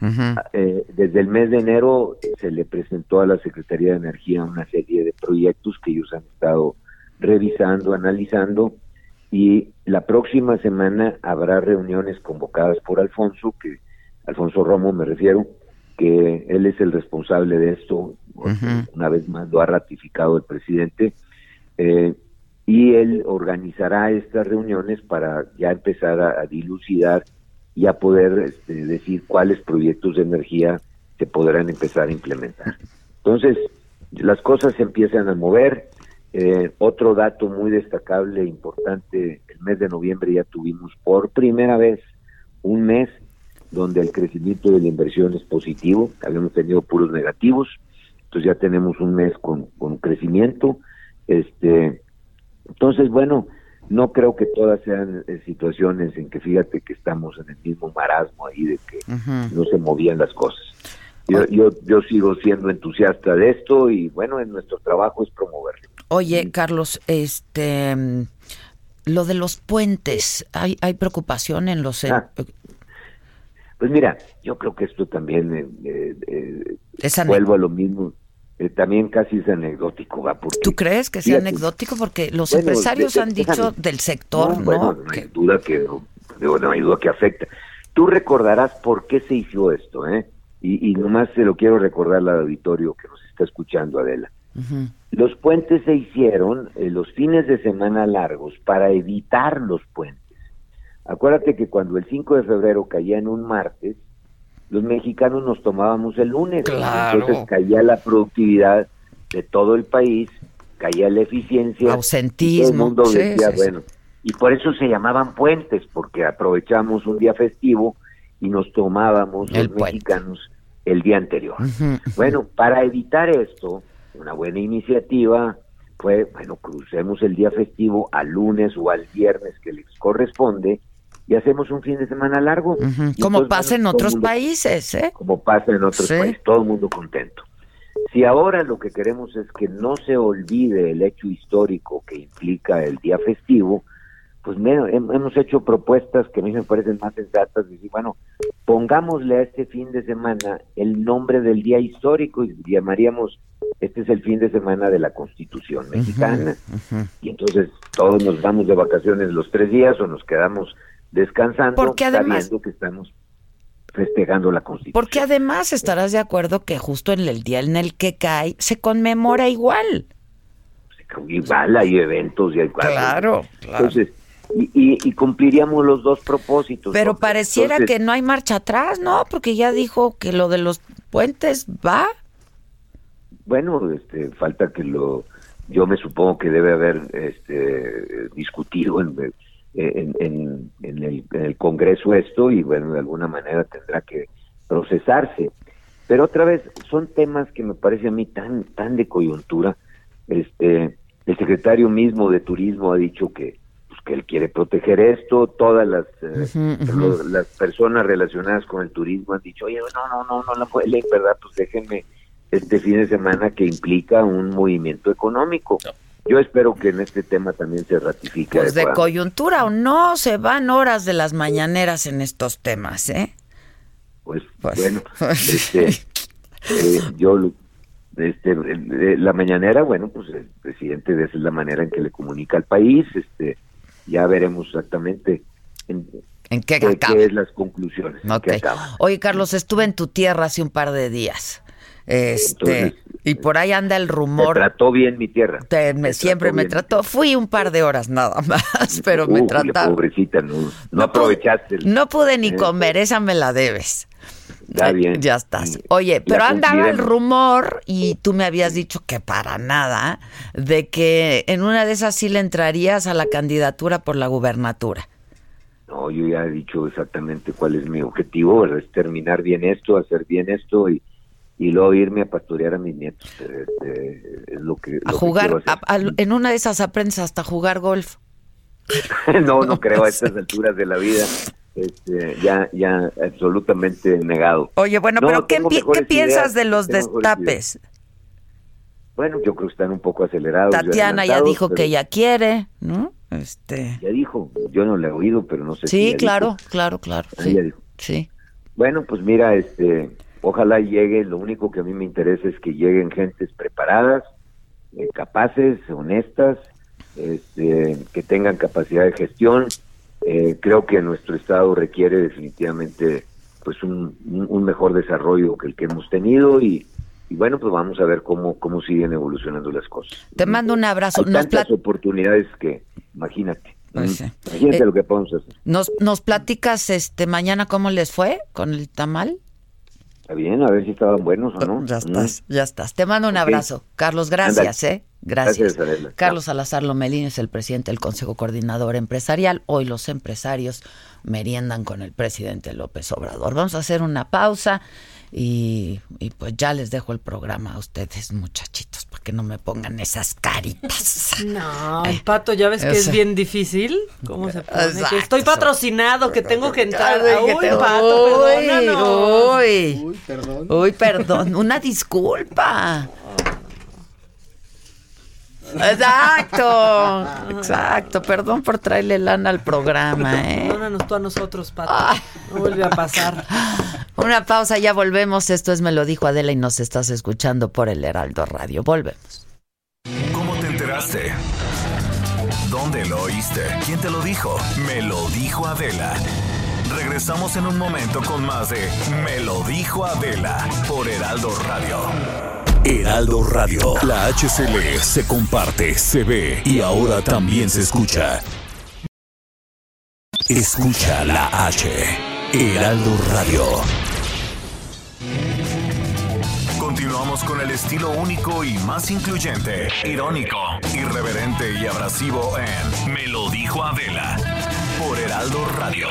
eh, desde el mes de enero se le presentó a la Secretaría de Energía una serie de proyectos que ellos han estado revisando, analizando y la próxima semana habrá reuniones convocadas por Alfonso, que Alfonso Romo me refiero, que él es el responsable de esto, una vez más lo ha ratificado el presidente, eh, y él organizará estas reuniones para ya empezar a dilucidar y a poder este, decir cuáles proyectos de energía se podrán empezar a implementar. Entonces, las cosas se empiezan a mover. Eh, otro dato muy destacable e importante, el mes de noviembre ya tuvimos por primera vez un mes donde el crecimiento de la inversión es positivo, habíamos tenido puros negativos, entonces ya tenemos un mes con, con crecimiento. Este, entonces, bueno, no creo que todas sean eh, situaciones en que fíjate que estamos en el mismo marasmo ahí de que no se movían las cosas. Yo, yo, yo, sigo siendo entusiasta de esto y bueno, en nuestro trabajo es promoverlo. Oye, Carlos, este, lo de los puentes, ¿hay, hay preocupación en los... Ah. pues mira, yo creo que esto también eh, eh, vuelvo a lo mismo. Eh, también casi es anecdótico. ¿va? ¿Tú crees que sea anecdótico? Porque los empresarios han dicho del sector, ¿no? Bueno, no hay duda que, no, hay duda que afecta. Tú recordarás por qué se hizo esto, ¿eh? Y, y nomás se lo quiero recordar al auditorio que nos está escuchando, Adela. Los puentes se hicieron eh, los fines de semana largos para evitar los puentes. Acuérdate que cuando el 5 de febrero caía en un martes, los mexicanos nos tomábamos el lunes. Entonces caía la productividad de todo el país, caía la eficiencia. Ausentismo. Y todo el mundo decía, bueno, y por eso se llamaban puentes, porque aprovechamos un día festivo y nos tomábamos los mexicanos el día anterior. Bueno, para evitar esto, una buena iniciativa fue, bueno, crucemos el día festivo al lunes o al viernes que les corresponde y hacemos un fin de semana largo. Como pasa en otros países, ¿eh? Como pasa en otros países, todo el mundo contento. Si ahora lo que queremos es que no se olvide el hecho histórico que implica el día festivo, pues hemos hecho propuestas que a mí me parecen más sensatas, decir, bueno, pongámosle a este fin de semana el nombre del día histórico y llamaríamos, este es el fin de semana de la Constitución mexicana. Y entonces todos nos vamos de vacaciones los tres días o nos quedamos descansando porque además, sabiendo que estamos festejando la Constitución. Porque además estarás de acuerdo que justo en el día en el que cae se conmemora igual. Igual hay eventos y hay Claro, Entonces, y, cumpliríamos los dos propósitos. Pero pareciera que no hay marcha atrás, ¿no? Porque ya dijo que lo de los puentes va. Bueno, este, falta que lo, yo me supongo que debe haber este, discutido en, en, el, en el Congreso esto y bueno, de alguna manera tendrá que procesarse. Pero otra vez, son temas que me parece a mí tan, tan de coyuntura. Este, el secretario mismo de Turismo ha dicho que, pues, que él quiere proteger esto, todas las, eh, las personas relacionadas con el turismo han dicho, oye, no, no, no, no la puede leer, ¿verdad? Pues déjenme este fin de semana que implica un movimiento económico. Yo espero que en este tema también se ratifique. Pues de coyuntura o no, se van horas de las mañaneras en estos temas, ¿eh? Pues, pues bueno, este, eh, yo este, la mañanera, bueno, pues el presidente esa es la manera en que le comunica al país, este, ya veremos exactamente en, qué, es las conclusiones. Oye, Carlos, estuve en tu tierra hace un par de días. Este, y por ahí anda el rumor. Me trató bien mi tierra. siempre me trató. Fui un par de horas nada más, pero me trataba. Pobrecita, no, no, aprovechaste. no pude ni eh, comer, esa me la debes. Ya bien. Ya estás. Oye, pero andaba el rumor y tú me habías dicho que para nada de que en una de esas sí le entrarías a la candidatura por la gubernatura. No, yo ya he dicho exactamente cuál es mi objetivo, es terminar bien esto, hacer bien esto y y luego irme a pastorear a mis nietos. Este, es lo que. A jugar, en una de esas aprendes hasta jugar golf. no, no creo a estas alturas de la vida. Este, ya, ya absolutamente negado. Oye, bueno, pero ¿qué, piensas de los destapes? Bueno, yo creo que están un poco acelerados. Tatiana ya dijo que ella quiere, ¿no? Este. Ya dijo, yo no le he oído, pero no sé. Sí, claro, claro, claro, ah, sí, sí. Bueno, pues mira, este, Ojalá llegue, lo único que a mí me interesa es que lleguen gentes preparadas, eh, capaces, honestas, este, que tengan capacidad de gestión. Eh, creo que nuestro Estado requiere definitivamente pues un, mejor desarrollo que el que hemos tenido y, bueno, pues vamos a ver cómo, cómo siguen evolucionando las cosas. Te mando un abrazo. Hay tantas oportunidades que, imagínate. Pues imagínate eh, lo que podemos hacer. Nos, nos platicas este mañana cómo les fue con el tamal bien, a ver si estaban buenos o no. Ya estás, ya estás. Te mando un abrazo. Carlos, gracias, ¿eh? Gracias. Carlos Salazar Lomelín es el presidente del Consejo Coordinador Empresarial. Hoy los empresarios meriendan con el presidente López Obrador. Vamos a hacer una pausa. Y, pues ya les dejo el programa a ustedes, muchachitos, para que no me pongan esas caritas. No, Pato, ya ves que es bien difícil. ¿Cómo se pone? que estoy patrocinado, que tengo que entrar. Uy, Pato, Uy, uy, perdón. Uy, perdón. Una disculpa. Exacto, exacto. Perdón por traerle lana al programa, ¿eh? Perdónanos tú a nosotros, Pato. No vuelve a pasar. Una pausa, ya volvemos. Esto es Me lo dijo Adela y nos estás escuchando por el Heraldo Radio. Volvemos. ¿Cómo te enteraste? ¿Dónde lo oíste? ¿Quién te lo dijo? Me lo dijo Adela. Regresamos en un momento con más de Me lo dijo Adela por Heraldo Radio. Heraldo Radio. La HCL se comparte, se ve y ahora también se escucha. Escucha la H. Heraldo Radio. Continuamos con el estilo único y más incluyente, irónico, irreverente y abrasivo en Me lo dijo Adela por Heraldo Radio.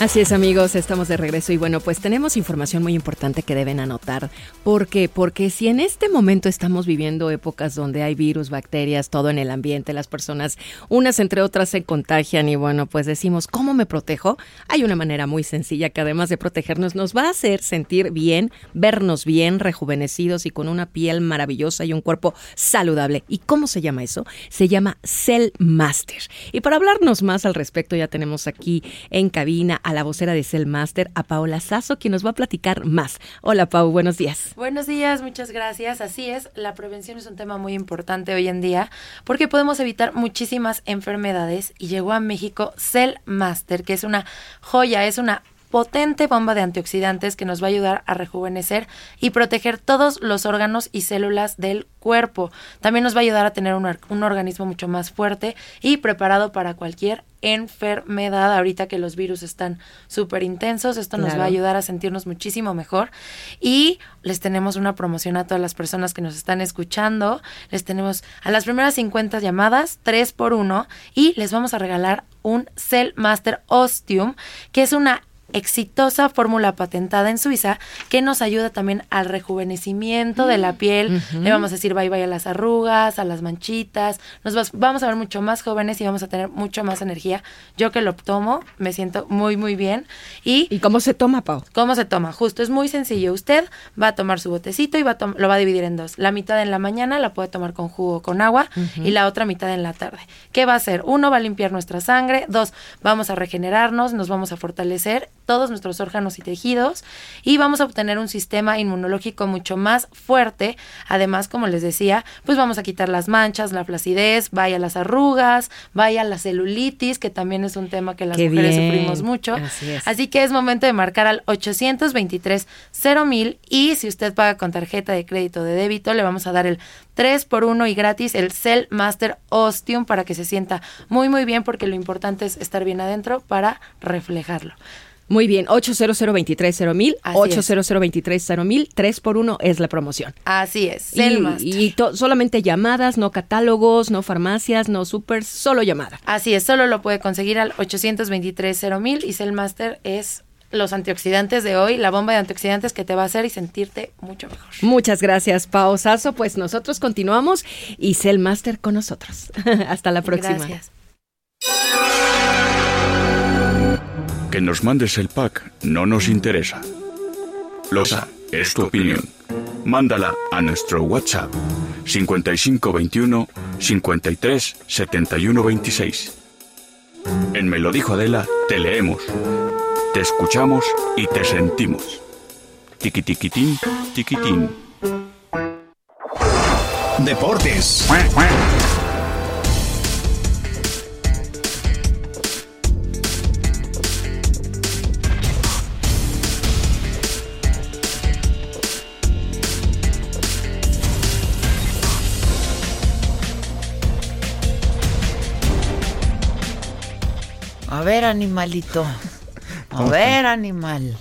Así es amigos, estamos de regreso y bueno, pues tenemos información muy importante que deben anotar. ¿Por qué? Porque si en este momento estamos viviendo épocas donde hay virus, bacterias, todo en el ambiente, las personas unas entre otras se contagian y bueno, pues decimos, ¿cómo me protejo? Hay una manera muy sencilla que además de protegernos nos va a hacer sentir bien, vernos bien, rejuvenecidos y con una piel maravillosa y un cuerpo saludable. ¿Y cómo se llama eso? Se llama Cell Master. Y para hablarnos más al respecto ya tenemos aquí en cabina a la vocera de Cellmaster, a Paola Sazo, quien nos va a platicar más. Hola Pau, buenos días. Buenos días, muchas gracias. Así es, la prevención es un tema muy importante hoy en día porque podemos evitar muchísimas enfermedades y llegó a México Cellmaster, que es una joya, es una potente bomba de antioxidantes que nos va a ayudar a rejuvenecer y proteger todos los órganos y células del cuerpo. También nos va a ayudar a tener un, un organismo mucho más fuerte y preparado para cualquier enfermedad. Ahorita que los virus están súper intensos, esto nos va a ayudar a sentirnos muchísimo mejor. Y les tenemos una promoción a todas las personas que nos están escuchando. Les tenemos a las primeras 50 llamadas, 3 por 1 y les vamos a regalar un Cell Master Ostium, que es una exitosa fórmula patentada en Suiza que nos ayuda también al rejuvenecimiento de la mm. piel. Le vamos a decir bye bye a las arrugas, a las manchitas. Nos vamos a ver mucho más jóvenes y vamos a tener mucho más energía. Yo que lo tomo, me siento muy, muy bien. ¿Y, ¿Y cómo se toma, Pau? ¿Cómo se toma? Justo, es muy sencillo. Usted va a tomar su botecito y va lo va a dividir en dos. La mitad en la mañana la puede tomar con jugo con agua y la otra mitad en la tarde. ¿Qué va a hacer? Uno, va a limpiar nuestra sangre. Dos, vamos a regenerarnos, nos vamos a fortalecer todos nuestros órganos y tejidos y vamos a obtener un sistema inmunológico mucho más fuerte. Además, como les decía, pues vamos a quitar las manchas, la flacidez, vaya las arrugas, vaya la celulitis, que también es un tema que las mujeres sufrimos mucho. Así, que es momento de marcar al 823 mil y si usted paga con tarjeta de crédito de débito, le vamos a dar el 3 por 1 y gratis el Cell Master Ostium para que se sienta muy muy bien porque lo importante es estar bien adentro para reflejarlo. Muy bien, 800 mil 800 mil 3 por 1 es la promoción. Así es, Y, y solamente llamadas, no catálogos, no farmacias, no super, solo llamada. Así es, solo lo puede conseguir al 823 mil y Cellmaster es los antioxidantes de hoy, la bomba de antioxidantes que te va a hacer y sentirte mucho mejor. Muchas gracias, Pao Sasso. Pues nosotros continuamos y Cellmaster con nosotros. Hasta la próxima. Gracias. Que nos mandes el pack no nos interesa. Losa, es tu opinión. Mándala a nuestro WhatsApp 5521 53 71 26. En Me lo dijo Adela, te leemos, te escuchamos y te sentimos. Tiki tiquitín, tiquitín. Deportes. Ver, animalito. A ver, animal.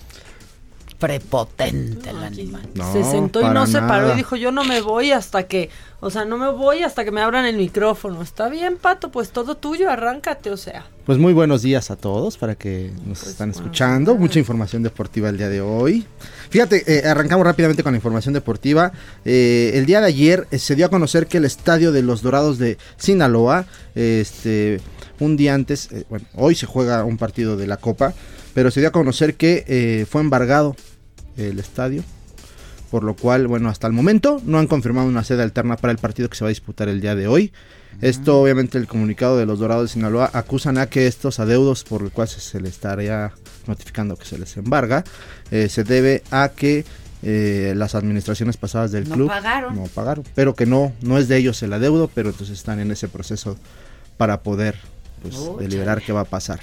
Prepotente el animal. se sentó y no se paró y dijo, yo no me voy hasta que, o sea, no me voy hasta que me abran el micrófono. Está bien, Pato, pues todo tuyo, arráncate, o sea. Pues muy buenos días a todos para que nos pues están escuchando. Mucha información deportiva el día de hoy. Fíjate, eh, arrancamos rápidamente con la información deportiva. Eh, el día de ayer eh, se dio a conocer que el estadio de los Dorados de Sinaloa, este un día antes, eh, bueno, hoy se juega un partido de la Copa, pero se dio a conocer que eh, fue embargado el estadio, por lo cual, bueno, hasta el momento no han confirmado una sede alterna para el partido que se va a disputar el día de hoy. Esto, obviamente, el comunicado de los Dorados de Sinaloa acusan a que estos adeudos por los cuales se les estaría notificando que se les embarga, eh, se debe a que las administraciones pasadas del club no pagaron, pero que no, no es de ellos el adeudo, pero entonces están en ese proceso para poder pues, deliberar qué va a pasar.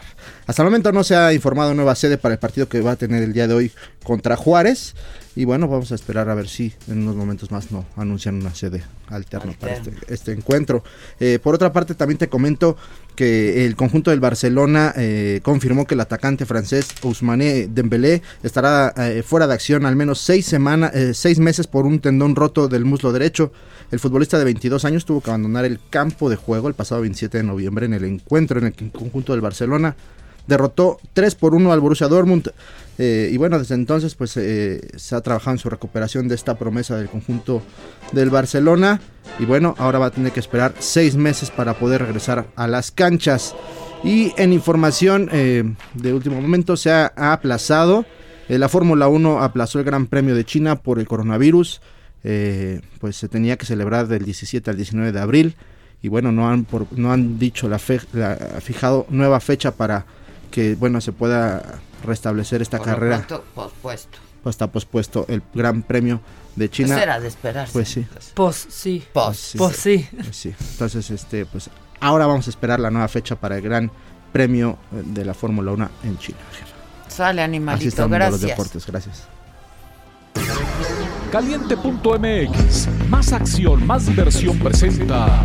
Hasta el momento no se ha informado nueva sede para el partido que va a tener el día de hoy contra Juárez. Y bueno, vamos a esperar a ver si en unos momentos más no anuncian una sede alterna para este, este, encuentro. Eh, por otra parte, también te comento que el conjunto del Barcelona eh, confirmó que el atacante francés Ousmane Dembélé estará eh, fuera de acción al menos seis, semanas, seis meses por un tendón roto del muslo derecho. El futbolista de 22 años tuvo que abandonar el campo de juego el pasado 27 de noviembre en el encuentro en el conjunto del Barcelona derrotó 3 por 1 al Borussia Dortmund. Eh, y bueno, desde entonces pues eh, se ha trabajado en su recuperación de esta promesa del conjunto del Barcelona. Y bueno, ahora va a tener que esperar seis meses para poder regresar a las canchas. Y en información eh, de último momento se ha, aplazado. la Fórmula 1 aplazó el Gran Premio de China por el coronavirus. pues se tenía que celebrar del 17 al 19 de abril. Y bueno, no han, no han dicho la, fijado nueva fecha para que bueno se pueda restablecer esta carrera. pospuesto. Pues está pospuesto el Gran Premio de China. Pues era de esperarse. Pues sí. Pos sí. Pos, pues sí. Pues sí. Entonces este pues ahora vamos a esperar la nueva fecha para el Gran Premio de la Fórmula 1 en China. Sale animalito, Así están gracias. los deportes, gracias. Caliente.mx, más acción, más diversión presenta.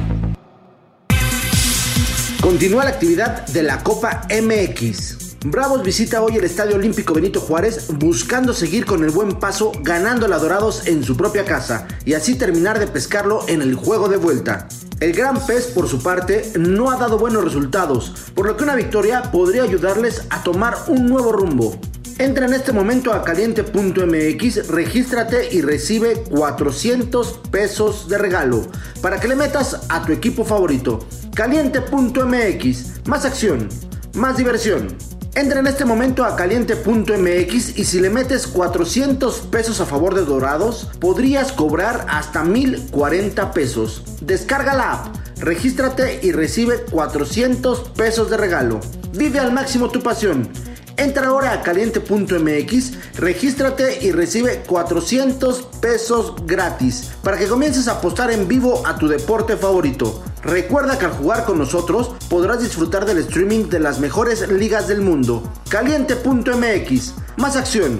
Continúa la actividad de la Copa MX. Bravos visita hoy el Estadio Olímpico Benito Juárez buscando seguir con el buen paso ganando a Dorados en su propia casa y así terminar de pescarlo en el juego de vuelta. El Gran Pez por su parte no ha dado buenos resultados, por lo que una victoria podría ayudarles a tomar un nuevo rumbo. Entra en este momento a caliente.mx, regístrate y recibe 400 pesos de regalo para que le metas a tu equipo favorito. Caliente.mx, más acción, más diversión. Entra en este momento a caliente.mx y si le metes 400 pesos a favor de Dorados, podrías cobrar hasta 1040 pesos. Descarga la app, regístrate y recibe 400 pesos de regalo. Vive al máximo tu pasión. Entra ahora a caliente.mx, regístrate y recibe 400 pesos gratis para que comiences a apostar en vivo a tu deporte favorito. Recuerda que al jugar con nosotros podrás disfrutar del streaming de las mejores ligas del mundo. Caliente.mx, más acción,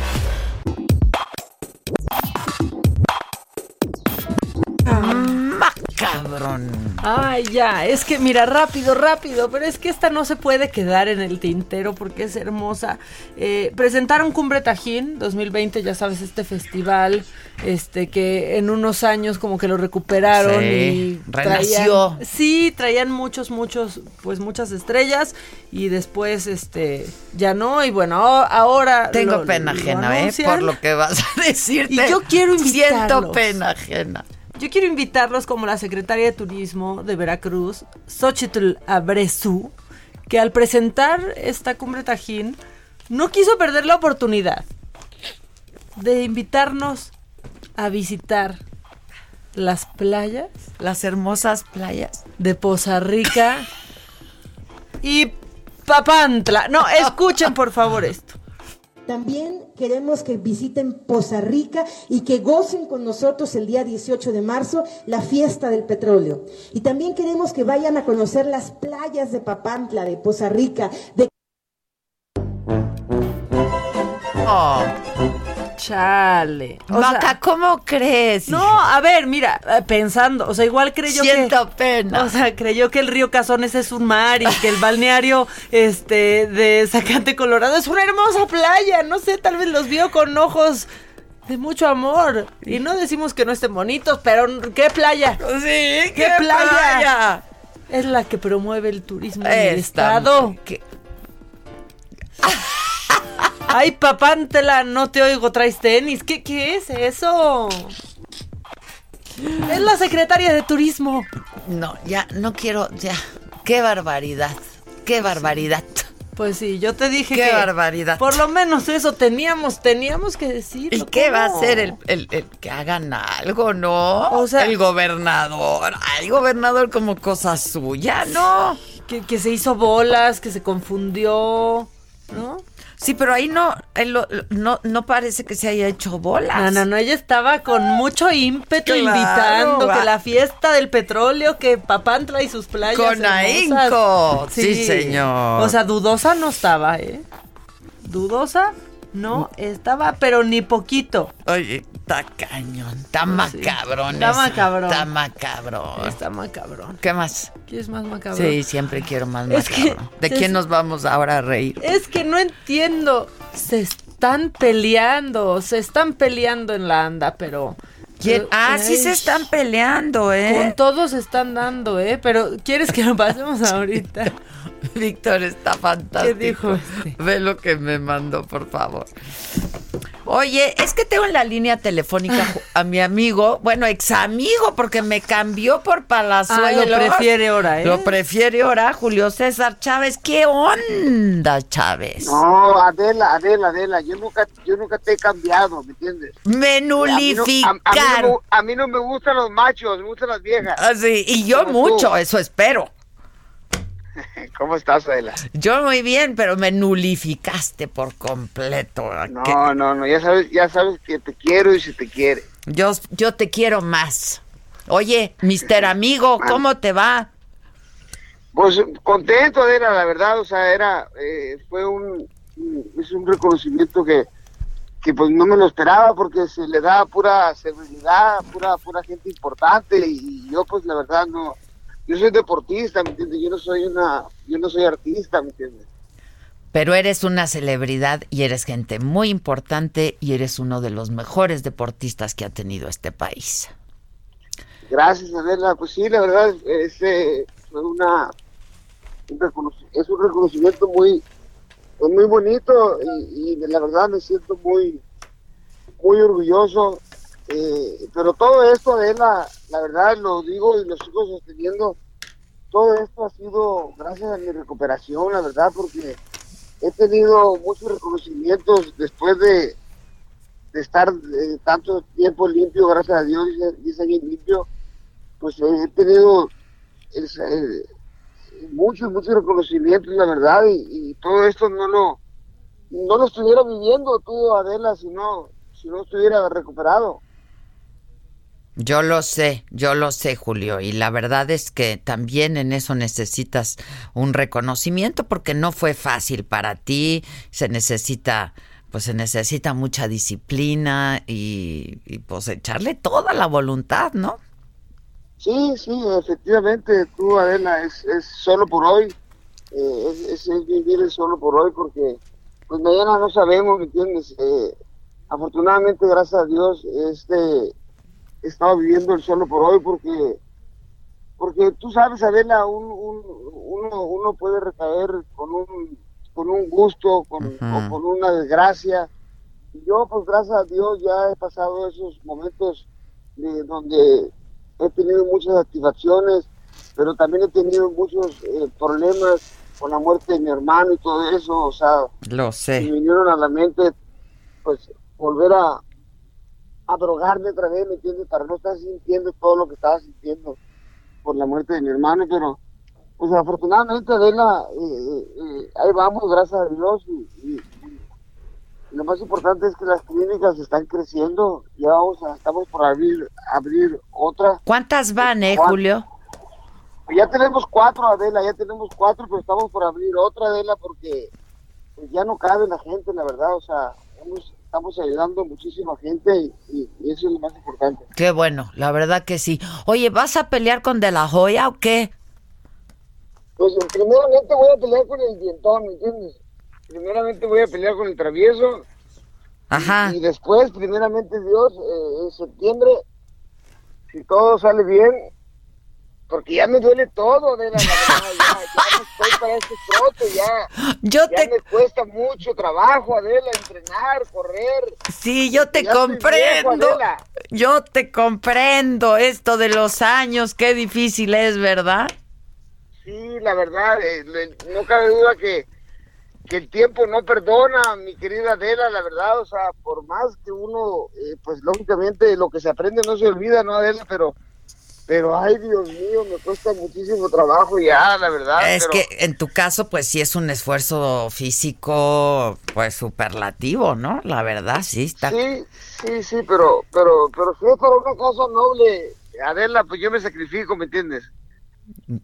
Cabrón. Ay, ya, es que mira, rápido, rápido, pero es que esta no se puede quedar en el tintero porque es hermosa. Eh, presentaron Cumbre Tajín 2020, ya sabes, este festival, este que en unos años como que lo recuperaron Sí, y renació. traían- sí, traían muchos, muchos, pues muchas estrellas y después, este, ya no y bueno, ahora Tengo lo- pena lo ajena, ¿eh? Por lo que vas a decirte. Y yo quiero invitarlos. Siento pena ajena. Yo quiero invitarlos como la secretaria de Turismo de Veracruz, Xochitl Abrezu, que al presentar esta cumbre Tajín no quiso perder la oportunidad de invitarnos a visitar las playas. Las hermosas playas. De Poza Rica y Papantla. No, escuchen por favor esto. También queremos que visiten Poza Rica y que gocen con nosotros el día 18 de marzo la fiesta del petróleo. Y también queremos que vayan a conocer las playas de Papantla, de Poza Rica, de Oh. Chale. Maca, ¿cómo crees? No, a ver, mira, eh, pensando, o sea, igual creyó Siento que pena. O sea, creyó que el río Cazones es un mar y que el balneario este de Zacate Colorado es una hermosa playa, no sé, tal vez los vio con ojos de mucho amor. Y no decimos que no estén bonitos, pero ¿qué playa? Sí, ¿qué, ¿qué playa? playa? Es la que promueve el turismo en el Esta estado. Ay, papántela, no te oigo, traes tenis. ¿Qué, qué es eso? Es la secretaria de turismo. No, ya, no quiero, ya. Qué barbaridad. Qué barbaridad. Pues sí, yo te dije Qué que. barbaridad. Por lo menos eso teníamos, teníamos que decir. ¿Y qué va a hacer el, el- el que hagan algo, no? O sea- el gobernador. Ay, gobernador como cosa suya, ¿no? Que, que se hizo bolas, que se confundió, ¿no? Sí, pero ahí no, lo- lo- no, no parece que se haya hecho bolas. No, no, no, ella estaba con mucho ímpetu Claro, invitando va. que la fiesta del petróleo, que Papantla y sus playas. Con ahínco. Sí, señor. O sea, dudosa no estaba, ¿eh? Dudosa no estaba, pero ni poquito. Oye, está cañón, está macabrón. Está macabrón. Está macabrón. Está macabrón. ¿Qué más? ¿Quieres más macabrón? Sí, siempre quiero más Es que macabrón. ¿De quién nos vamos ahora a reír? Es que no entiendo. Se están peleando, se están peleando en la anda, pero. ¿Quién? Ah, sí se están peleando, ¿eh? Con todos se están dando, ¿eh? Pero ¿quieres que lo pasemos ahorita? Víctor está fantástico. ¿Qué dijo este? Ve lo que me mandó, por favor. Oye, es que tengo en la línea telefónica a mi amigo, bueno, ex amigo, porque me cambió por Palazuelos. Ah, lo prefiere ahora, ¿eh? Lo prefiere ahora Julio César Chávez. ¿Qué onda, Chávez? No, Adela, Adela, Adela, yo nunca, yo nunca te he cambiado, ¿me entiendes? Me nulificar. A mí, no, a, a mí no, a mí no me gustan los machos, me gustan las viejas. Ah, sí, y yo mucho, tú. eso espero. ¿Cómo estás, Adela? Yo muy bien, pero me nulificaste por completo. No, ¿Qué? no, no, ya sabes, ya sabes que te quiero y si te quiere. Yo, yo te quiero más. Oye, mister amigo, ¿cómo te va? Pues contento, Adela, la verdad, o sea, era, eh, fue un, es un reconocimiento que, que pues no me lo esperaba porque se le da pura seguridad, pura, pura gente importante y yo pues la verdad no, yo soy deportista, ¿me entiendes? Yo no soy una, yo no soy artista, ¿me entiendes? Pero eres una celebridad y eres gente muy importante y eres uno de los mejores deportistas que ha tenido este país. Gracias, Adela. Pues sí, la verdad, es, eh, una, un es un reconocimiento muy, muy bonito y, y, la verdad me siento muy, muy orgulloso. Eh, pero todo esto, Adela, la verdad lo digo y lo sigo sosteniendo, todo esto ha sido gracias a mi recuperación, la verdad, porque he tenido muchos reconocimientos después de, estar eh, tanto tiempo limpio, gracias a Dios, 10 años limpio, pues he tenido muchos, muchos reconocimientos, la verdad, y, y, todo esto no lo, no lo estuviera viviendo tú, Adela, si no, si no estuviera recuperado. Yo lo sé, yo lo sé, Julio, y la verdad es que también en eso necesitas un reconocimiento porque no fue fácil para ti, se necesita pues se necesita mucha disciplina y, pues echarle toda la voluntad, ¿no? Sí, sí, efectivamente, tú, Adela, es, es solo por hoy, eh, es, es, vivir solo por hoy porque pues mañana no sabemos, ¿me entiendes? Eh, afortunadamente, gracias a Dios, este estaba viviendo el solo por hoy porque porque tú sabes Adela un, un, uno uno puede recaer con un con un gusto con, uh -huh. o con una desgracia. Y yo pues gracias a Dios ya he pasado esos momentos de donde he tenido muchas satisfacciones pero también he tenido muchos eh, problemas con la muerte de mi hermano y todo eso. O sea lo sé. me vinieron a la mente pues volver a a drogarme otra vez, ¿me entiendes? Para no estar sintiendo todo lo que estaba sintiendo por la muerte de mi hermano, pero pues afortunadamente Adela, eh, eh, ahí vamos, gracias a Dios, y, y, y, lo más importante es que las clínicas están creciendo, ya vamos a, estamos por abrir, abrir otra. ¿Cuántas van, eh, Julio? Ya tenemos cuatro, Adela, ya tenemos cuatro, pero estamos por abrir otra, Adela, porque pues, ya no cabe la gente, la verdad, o sea, hemos estamos ayudando a muchísima gente y, y, y, eso es lo más importante. Qué bueno, la verdad que sí. Oye, ¿vas a pelear con De La Joya o qué? Pues primeramente voy a pelear con el dientón, ¿me entiendes? Primeramente voy a pelear con el travieso. Ajá. Y, y después, primeramente Dios, eh, en septiembre, si todo sale bien, porque ya me duele todo de la verdad, ya, ya no estoy para este trote, ya. Yo ya te... me cuesta mucho trabajo, Adela, entrenar, correr. Sí, yo te comprendo. Viejo, yo te comprendo esto de los años, qué difícil es, ¿verdad? Sí, la verdad, eh, no cabe duda que, que el tiempo no perdona, mi querida Adela, la verdad, o sea, por más que uno, eh, pues lógicamente lo que se aprende no se olvida, ¿no, Adela? Pero pero ay Dios mío, me cuesta muchísimo trabajo ya, la verdad. Es pero... que en tu caso, pues sí es un esfuerzo físico, pues superlativo, ¿no? La verdad, sí está. Sí, sí, sí, pero, pero, pero si es para una causa noble, Adela, pues yo me sacrifico, ¿me entiendes?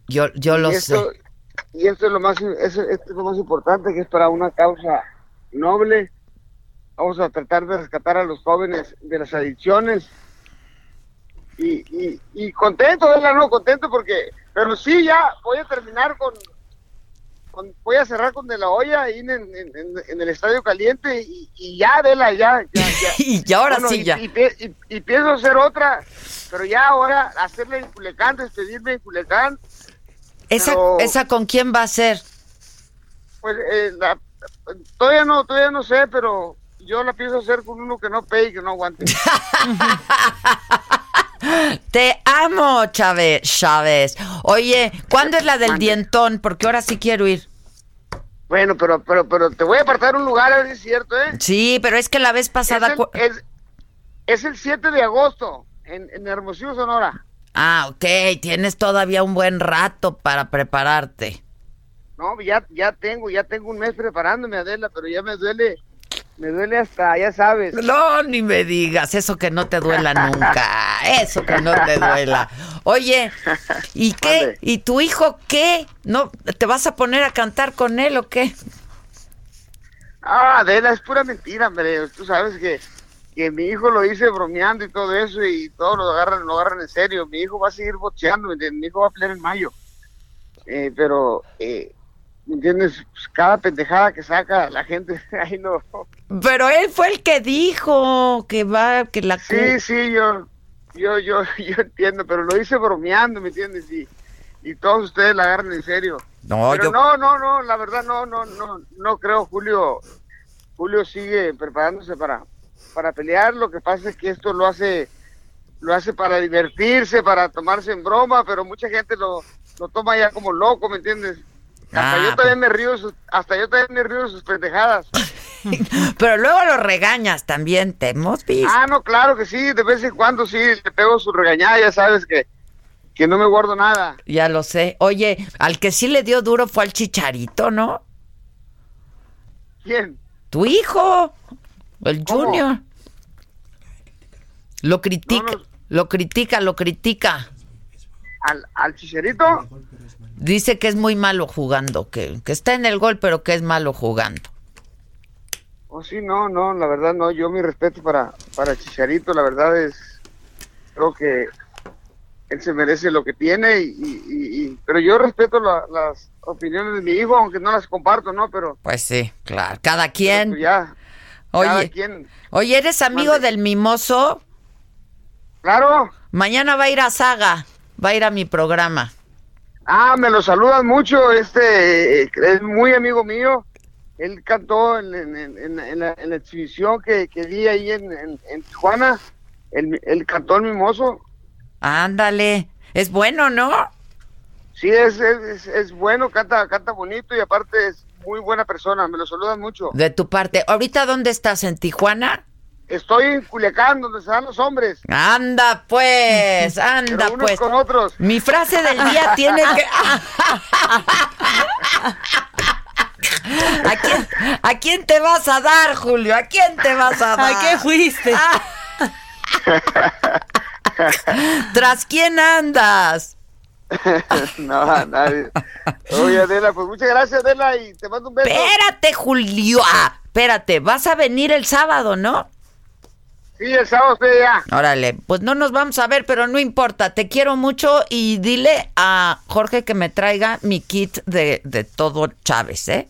Yo, yo lo y esto, sé. Y esto es lo más, esto es lo más importante, que es para una causa noble. Vamos a tratar de rescatar a los jóvenes de las adicciones y, y, y contento, ¿verdad? No, contento porque, pero sí, ya voy a terminar con, con voy a cerrar con De La Hoya ahí en, en, en, en el Estadio Caliente y, y ya, Vela, ya, ya, ya. y ahora bueno, sí, ya. Y, y, pienso hacer otra, pero ya ahora hacerle en Culecán, despedirme en Culecán. ¿Esa, pero, ¿Esa con quién va a ser? Pues eh, la, todavía no, todavía no sé, pero yo la pienso hacer con uno que no pegue y que no aguante. Te amo, Chávez. Chávez. Oye, ¿cuándo es la del dientón? Porque ahora sí quiero ir. Bueno, pero, pero, pero te voy a apartar un lugar, a ver si es cierto, ¿eh? Sí, pero es que la vez pasada... Es el, es, es el 7 de agosto, en, en Hermosillo, Sonora. Ah, ok, tienes todavía un buen rato para prepararte. No, ya, ya tengo, ya tengo un mes preparándome, Adela, pero ya me duele, me duele hasta, ya sabes. No, ni me digas, eso que no te duela nunca, eso que no te duela. Oye, ¿y qué? ¿Y tu hijo qué? ¿No te vas a poner a cantar con él o qué? Ah, Adela, es pura mentira, hombre. Tú sabes que, que mi hijo lo hice bromeando y todo eso y todo lo agarran, lo agarran en serio. Mi hijo va a seguir bocheando. Mi hijo va a pelear en mayo. Eh, pero, eh, ¿me entiendes? Pues cada pendejada que saca la gente, ahí no. Pero él fue el que dijo que va, que la... Sí, sí, yo, yo, yo, yo entiendo, pero lo hice bromeando, ¿me entiendes? Y, y todos ustedes la agarran en serio. No, pero yo- no, no, no, la verdad no, no, no, no creo, Julio. Julio sigue preparándose para, para pelear. Lo que pasa es que esto lo hace, lo hace para divertirse, para tomarse en broma, pero mucha gente lo, lo toma ya como loco, ¿me entiendes? Hasta Ah, yo también me río, hasta yo también me río de sus pendejadas. Pero luego lo regañas también, te hemos visto. Ah, no, claro que sí, de vez en cuando sí, le pego su regañada, ya sabes que, que no me guardo nada. Ya lo sé. Oye, al que sí le dio duro fue al chicharito, ¿no? ¿Quién? Tu hijo, el Junior. Lo critica, lo critica, lo critica. ¿Al, al chicharito? Dice que es muy malo jugando, que, que está en el gol, pero que es malo jugando. Oh, sí, no, no, la verdad no, yo mi respeto para, para Chicharito, la verdad es, creo que él se merece lo que tiene, y, y- y- y- pero yo respeto la- las opiniones de mi hijo, aunque no las comparto, ¿no? Pero Pues sí, claro. Cada quien. pues ya, Oye, cada quien. oye, ¿eres amigo del mimoso? Claro. Mañana va a ir a Saga, va a ir a mi programa. Ah, me lo saludan mucho, este, eh, es muy amigo mío, él cantó en, en- en- en la- exhibición que, que di ahí en, Tijuana, él, él cantó el mimoso. Ándale, es bueno, ¿no? Sí, es, es, es- es bueno, canta, canta bonito y aparte es muy buena persona, me lo saludan mucho. De tu parte. ¿Ahorita dónde estás? ¿En Tijuana? Estoy en Culiacán, donde se dan los hombres. Anda pues, anda Pero unos pues. con otros. Mi frase del día tiene que... ¿A quién, ¿A quién te vas a dar, Julio? ¿A quién te vas a dar? ¿A qué fuiste? ¿Tras quién andas? no, a nadie. Oye, Adela, pues muchas gracias, Adela, y te mando un beso. Espérate, Julio. Ah, espérate, vas a venir el sábado, ¿no? Sí, el sábado estoy allá. Órale, pues no nos vamos a ver, pero no importa. Te quiero mucho y dile a Jorge que me traiga mi kit de, de todo Chávez, ¿eh?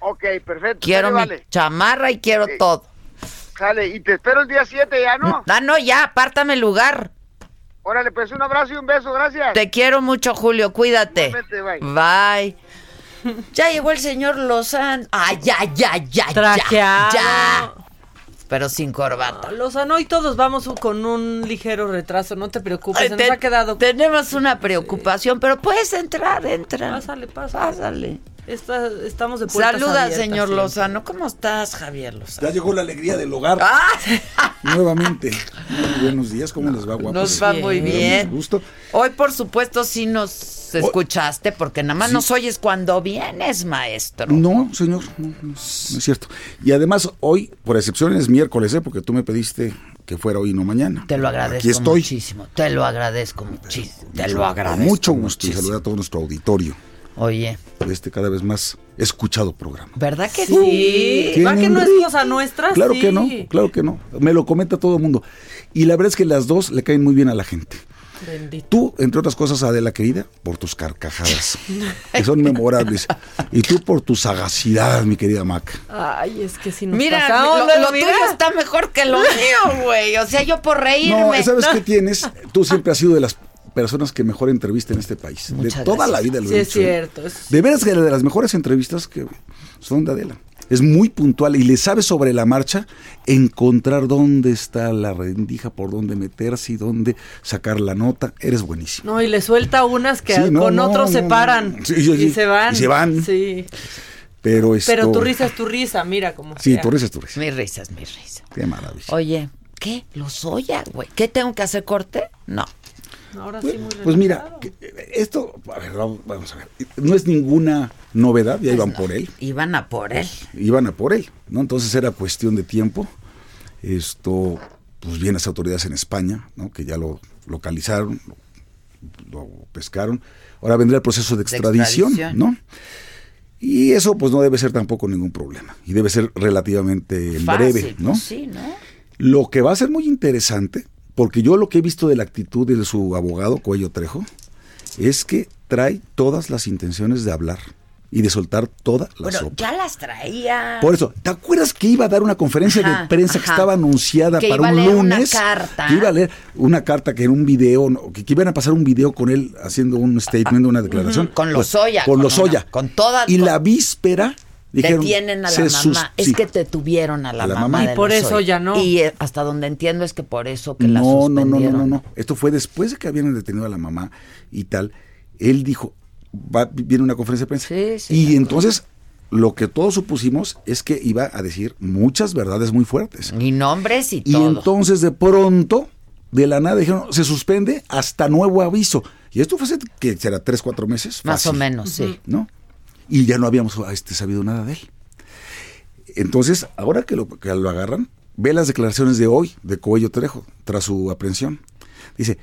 Ok, perfecto. Quiero mi vale. chamarra y quiero todo. Sale, y te espero el día 7 ya, ¿no? Ah, no, ya, apártame el lugar. Órale, pues un abrazo y un beso, gracias. Te quiero mucho, Julio, cuídate. Bye. Bye. Ya llegó el señor Lozano. Ay, ya, ya, ya, ya, ya. Pero sin corbata. Lozano y todos vamos con un ligero retraso, no te preocupes, se nos ha quedado. Tenemos una preocupación, pero puedes entrar, entra. Pásale, pásale. Pásale. Está- estamos de puertas Saluda, abiertas señor siempre. Lozano. ¿Cómo estás, Javier Lozano? Ya llegó la alegría del hogar. Ah, Nuevamente. Muy buenos días, ¿cómo les va, guapos? Nos va muy bien. gusto. Hoy, por supuesto, sí nos escuchaste, porque nada más Sí. nos oyes cuando vienes, maestro. No, señor, no, no es, no es cierto. Y además, hoy, por excepción, es miércoles, ¿eh? porque tú me pediste que fuera hoy y no mañana. Te lo agradezco Aquí estoy. muchísimo. Te lo agradezco muchísimo. Te lo agradezco. mucho gusto y muchísimo. saludar a todo nuestro auditorio. Oye. De este cada vez más escuchado programa. ¿Verdad que Sí, Tienen ¿va que no es cosa nuestra? Claro Sí. que no, claro que no. Me lo comenta todo el mundo. Y la verdad es que las dos le caen muy bien a la gente. Bendito. Tú, entre otras cosas, Adela querida, por tus carcajadas, que son memorables. Y tú por tu sagacidad, mi querida Mac. Ay, es que si nos Mira, pasamos, lo, lo mira. tuyo está mejor que lo mío, güey. O sea, yo por reírme. No, ¿sabes qué tienes? Tú siempre has sido de las personas que mejor entrevista en este país. Muchas de toda gracias. la vida lo Sí, he es dicho. ¿eh? cierto. es- De veras que de las mejores entrevistas que son de Adela. es muy puntual y le sabe sobre la marcha encontrar dónde está la rendija, por dónde meterse y dónde sacar la nota. Eres buenísimo. No, y le suelta unas que Sí, no, con no, otros se no, paran. Sí, sí, y sí. se van. Y se van. Sí. Pero esto... Pero tu risa es tu risa, mira cómo Sí, sea. tu risa es tu risa. Mi risa es mi risa. Qué maravilla. Oye, ¿qué? ¿Los Oya, güey? ¿Qué tengo que hacer corte? No. Ahora sí, muy Pues mira, que- esto, a ver, vamos a ver, no es ninguna novedad, ya iban por él, Iban a por él. iban a por él, ¿no? Entonces era cuestión de tiempo. Esto, pues vienen las autoridades en España, ¿no? Que ya lo localizaron, lo, lo pescaron. Ahora vendrá el proceso de extradición, extradición. ¿no? Y eso pues no debe ser tampoco ningún problema. Y debe ser relativamente Fácil, breve, ¿no? pues sí, ¿no? Lo que va a ser muy interesante, porque yo lo que he visto de la actitud de su abogado, Cuello Trejo, es que trae todas las intenciones de hablar y de soltar toda la Bueno, sopa. ya las traía. Por eso, ¿te acuerdas que iba a dar una conferencia Ajá, de prensa que estaba anunciada Que para iba a un leer una lunes? carta. Que iba a leer una carta que era un video, que, que iban a pasar un video con él haciendo un statement, una declaración. Con Pues, Lozoya, Con con Lozoya. una- con toda- Y con- la víspera dijeron. Detienen a la mamá. sus- es sí. que te tuvieron a la, A la mamá. Y por eso ya no. Y eh, hasta donde entiendo es que por eso que la no, no, no, no, suspendieron. no, no. Esto fue después de que habían detenido a la mamá y tal. Él dijo, va, viene una conferencia de prensa. y entonces lo que todos supusimos es que iba a decir muchas verdades muy fuertes. Y nombres y, Y todo. entonces de pronto, de la nada, dijeron, se suspende hasta nuevo aviso. Y esto fue hace, que será tres, cuatro meses. Más o menos, sí. ¿No? Y ya no habíamos este, sabido nada de él. Entonces, ahora que lo, que lo agarran, ve las declaraciones de hoy de Coello Trejo, tras su aprehensión. Dice,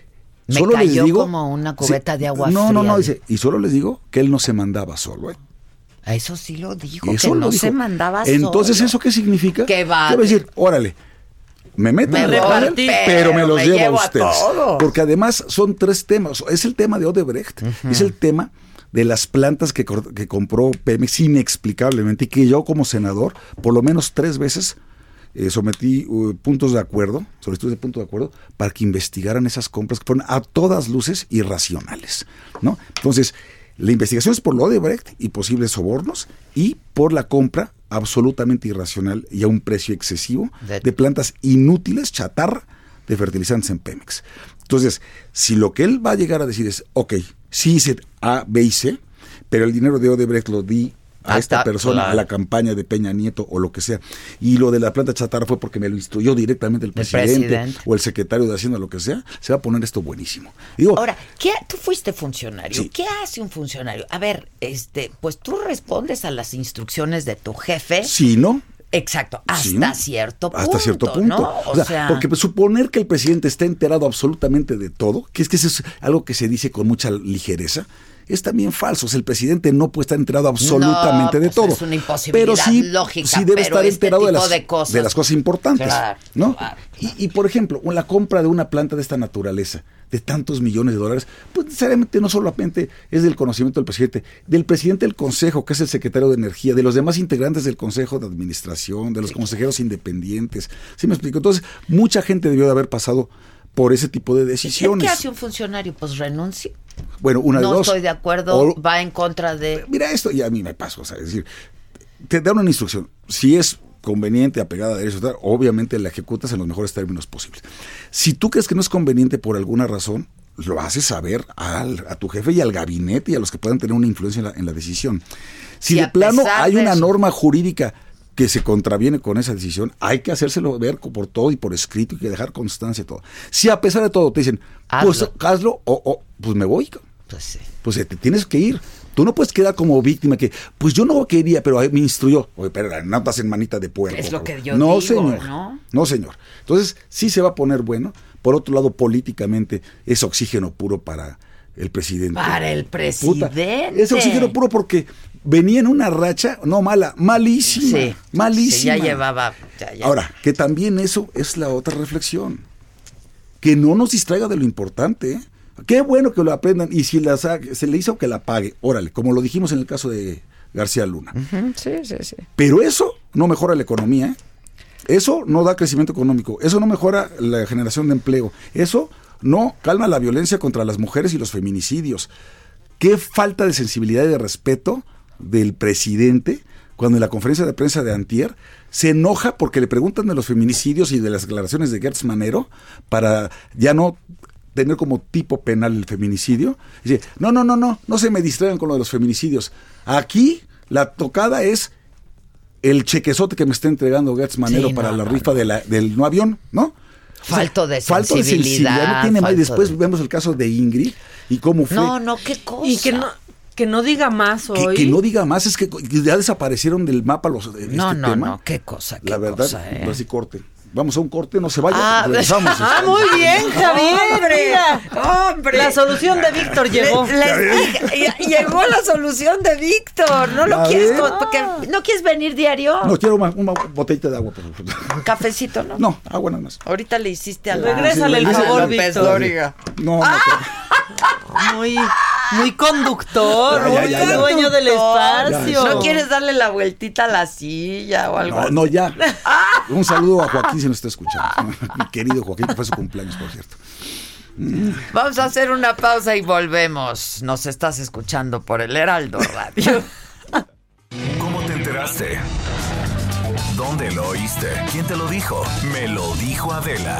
Me solo les digo... como una cubeta Sí, de agua No, no, fría. no, dice, y solo les digo que él no se mandaba solo, ¿eh? Eso sí lo dijo, Eso que no dijo. se mandaba Entonces, solo. ¿eso qué significa? Que va- ¿Qué va a decir? Órale, me meto Me en repartí, pero me los me llevo, a ustedes. Porque además son tres temas. Es el tema de Odebrecht, es el tema de las plantas que, que compró Pemex inexplicablemente y que yo como senador, por lo menos tres veces, eh, sometí uh, puntos de acuerdo, solicitudes de punto de acuerdo, para que investigaran esas compras que fueron a todas luces irracionales. ¿no? Entonces, la investigación es por lo de Brecht y posibles sobornos y por la compra absolutamente irracional y a un precio excesivo de plantas inútiles, chatarra, de fertilizantes en Pemex. Entonces, si lo que él va a llegar a decir es, ok, sí hice A, B y C, pero el dinero de Odebrecht lo di a Ah, esta persona, claro. a la campaña de Peña Nieto o lo que sea, y lo de la planta chatarra fue porque me lo instruyó directamente el presidente, presidente. o el secretario de Hacienda, lo que sea, se va a poner esto buenísimo. Digo, Ahora, ¿qué, tú fuiste funcionario. Sí. ¿Qué hace un funcionario? A ver, este, pues tú respondes a las instrucciones de tu jefe. si no, Exacto, hasta cierto punto. hasta cierto punto. ¿no? O sea, porque pues, suponer que el presidente está enterado absolutamente de todo, que es que eso es algo que se dice con mucha ligereza, es también falso. O sea, el presidente no puede estar enterado absolutamente No, de pues, todo. es una imposibilidad pero sí, lógica, sí debe estar este enterado de tipo las, de cosas- de las cosas importantes. Claro, ¿no? Y, y, por ejemplo, la compra de una planta de esta naturaleza, de tantos millones de dólares, pues necesariamente no solamente es del conocimiento del presidente, del presidente del consejo, que es el secretario de Energía, de los demás integrantes del consejo de administración, de los consejeros independientes. ¿Sí me explico? Entonces, mucha gente debió de haber pasado por ese tipo de ¿Qué decisiones. hace un funcionario? Pues renuncia. Bueno, una de no dos. estoy de acuerdo, O- va en contra de... Mira, esto y a mí me pasa, o sea, es decir, te dan una instrucción. Si es conveniente, apegada a derechos, obviamente la ejecutas en los mejores términos posibles. Si tú crees que no es conveniente por alguna razón, lo haces saber al- a tu jefe y al gabinete y a los que puedan tener una influencia en la, en la decisión. Si de plano hay una norma jurídica que se contraviene con esa decisión, hay que hacérselo ver por todo y por escrito y que dejar constancia de todo. Si a pesar de todo te dicen, pues Hazlo. hazlo o, o, pues me voy, Pues sí. pues eh, te tienes que ir. Tú no puedes quedar como víctima que, pues yo no quería, pero me instruyó. Oye, pero no estás en manita de puerco. Es lo que yo no, digo, señor. ¿no? No, señor. Entonces, sí se va a poner bueno. Por otro lado, políticamente, es oxígeno puro para el presidente. Para el Puta, presidente. es oxígeno puro porque venía en una racha, no mala, malísima. Sí, malísima. ya llevaba... ya- ya- Ahora, que también eso es la otra reflexión. Que no nos distraiga de lo importante. ¿eh? Qué bueno que lo aprendan. Y si la se le hizo que la pague, órale, como lo dijimos en el caso de García Luna. Sí, sí, sí. Pero eso no mejora la economía. ¿eh? Eso no da crecimiento económico. Eso no mejora la generación de empleo. Eso no calma la violencia contra las mujeres y los feminicidios. Qué falta de sensibilidad y de respeto del presidente cuando en la conferencia de prensa de Antier se enoja porque le preguntan de los feminicidios y de las declaraciones de Gertz Manero para ya no tener como tipo penal el feminicidio. Dice, no, no, no, no, no se me distraigan con lo de los feminicidios. Aquí la tocada es el chequezote que me está entregando Gertz Manero Sí, para no, la no, rifa de la- del no avión, ¿no? Falto de Falto de sensibilidad. sensibilidad, no tiene más. falto Después de- vemos el caso de Ingrid y cómo fue. No, no, qué cosa. Y que no, que no diga más que, hoy. que no diga más, es que ya desaparecieron del mapa los este No, no, tema. no, qué cosa, qué La verdad, cosa, ¿eh? así corte. Vamos a un corte, no se vaya, Ah, regresamos. Ah, muy bien, Javier. Mira, hombre. La solución de Víctor llegó. Le- le- ya- llegó la solución de Víctor. ¿No lo quieres? ves. co- porque- ¿No quieres venir diario? No, quiero una, una botellita de agua, por favor. Cafecito, ¿no? No, agua nada más. Ahorita le hiciste a la... Regrésale el la favor, Víctor. No, no, Muy, muy conductor, Ya, ya, muy ya, ya. dueño del espacio. ¿No quieres darle la vueltita a la silla o algo no, no, ya. Un saludo a Joaquín si nos está escuchando. Mi querido Joaquín, que fue su cumpleaños, por cierto. Vamos a hacer una pausa y volvemos. Nos estás escuchando por el Heraldo Radio. ¿Cómo te enteraste? ¿Dónde lo oíste? ¿Quién te lo dijo? Me lo dijo Adela.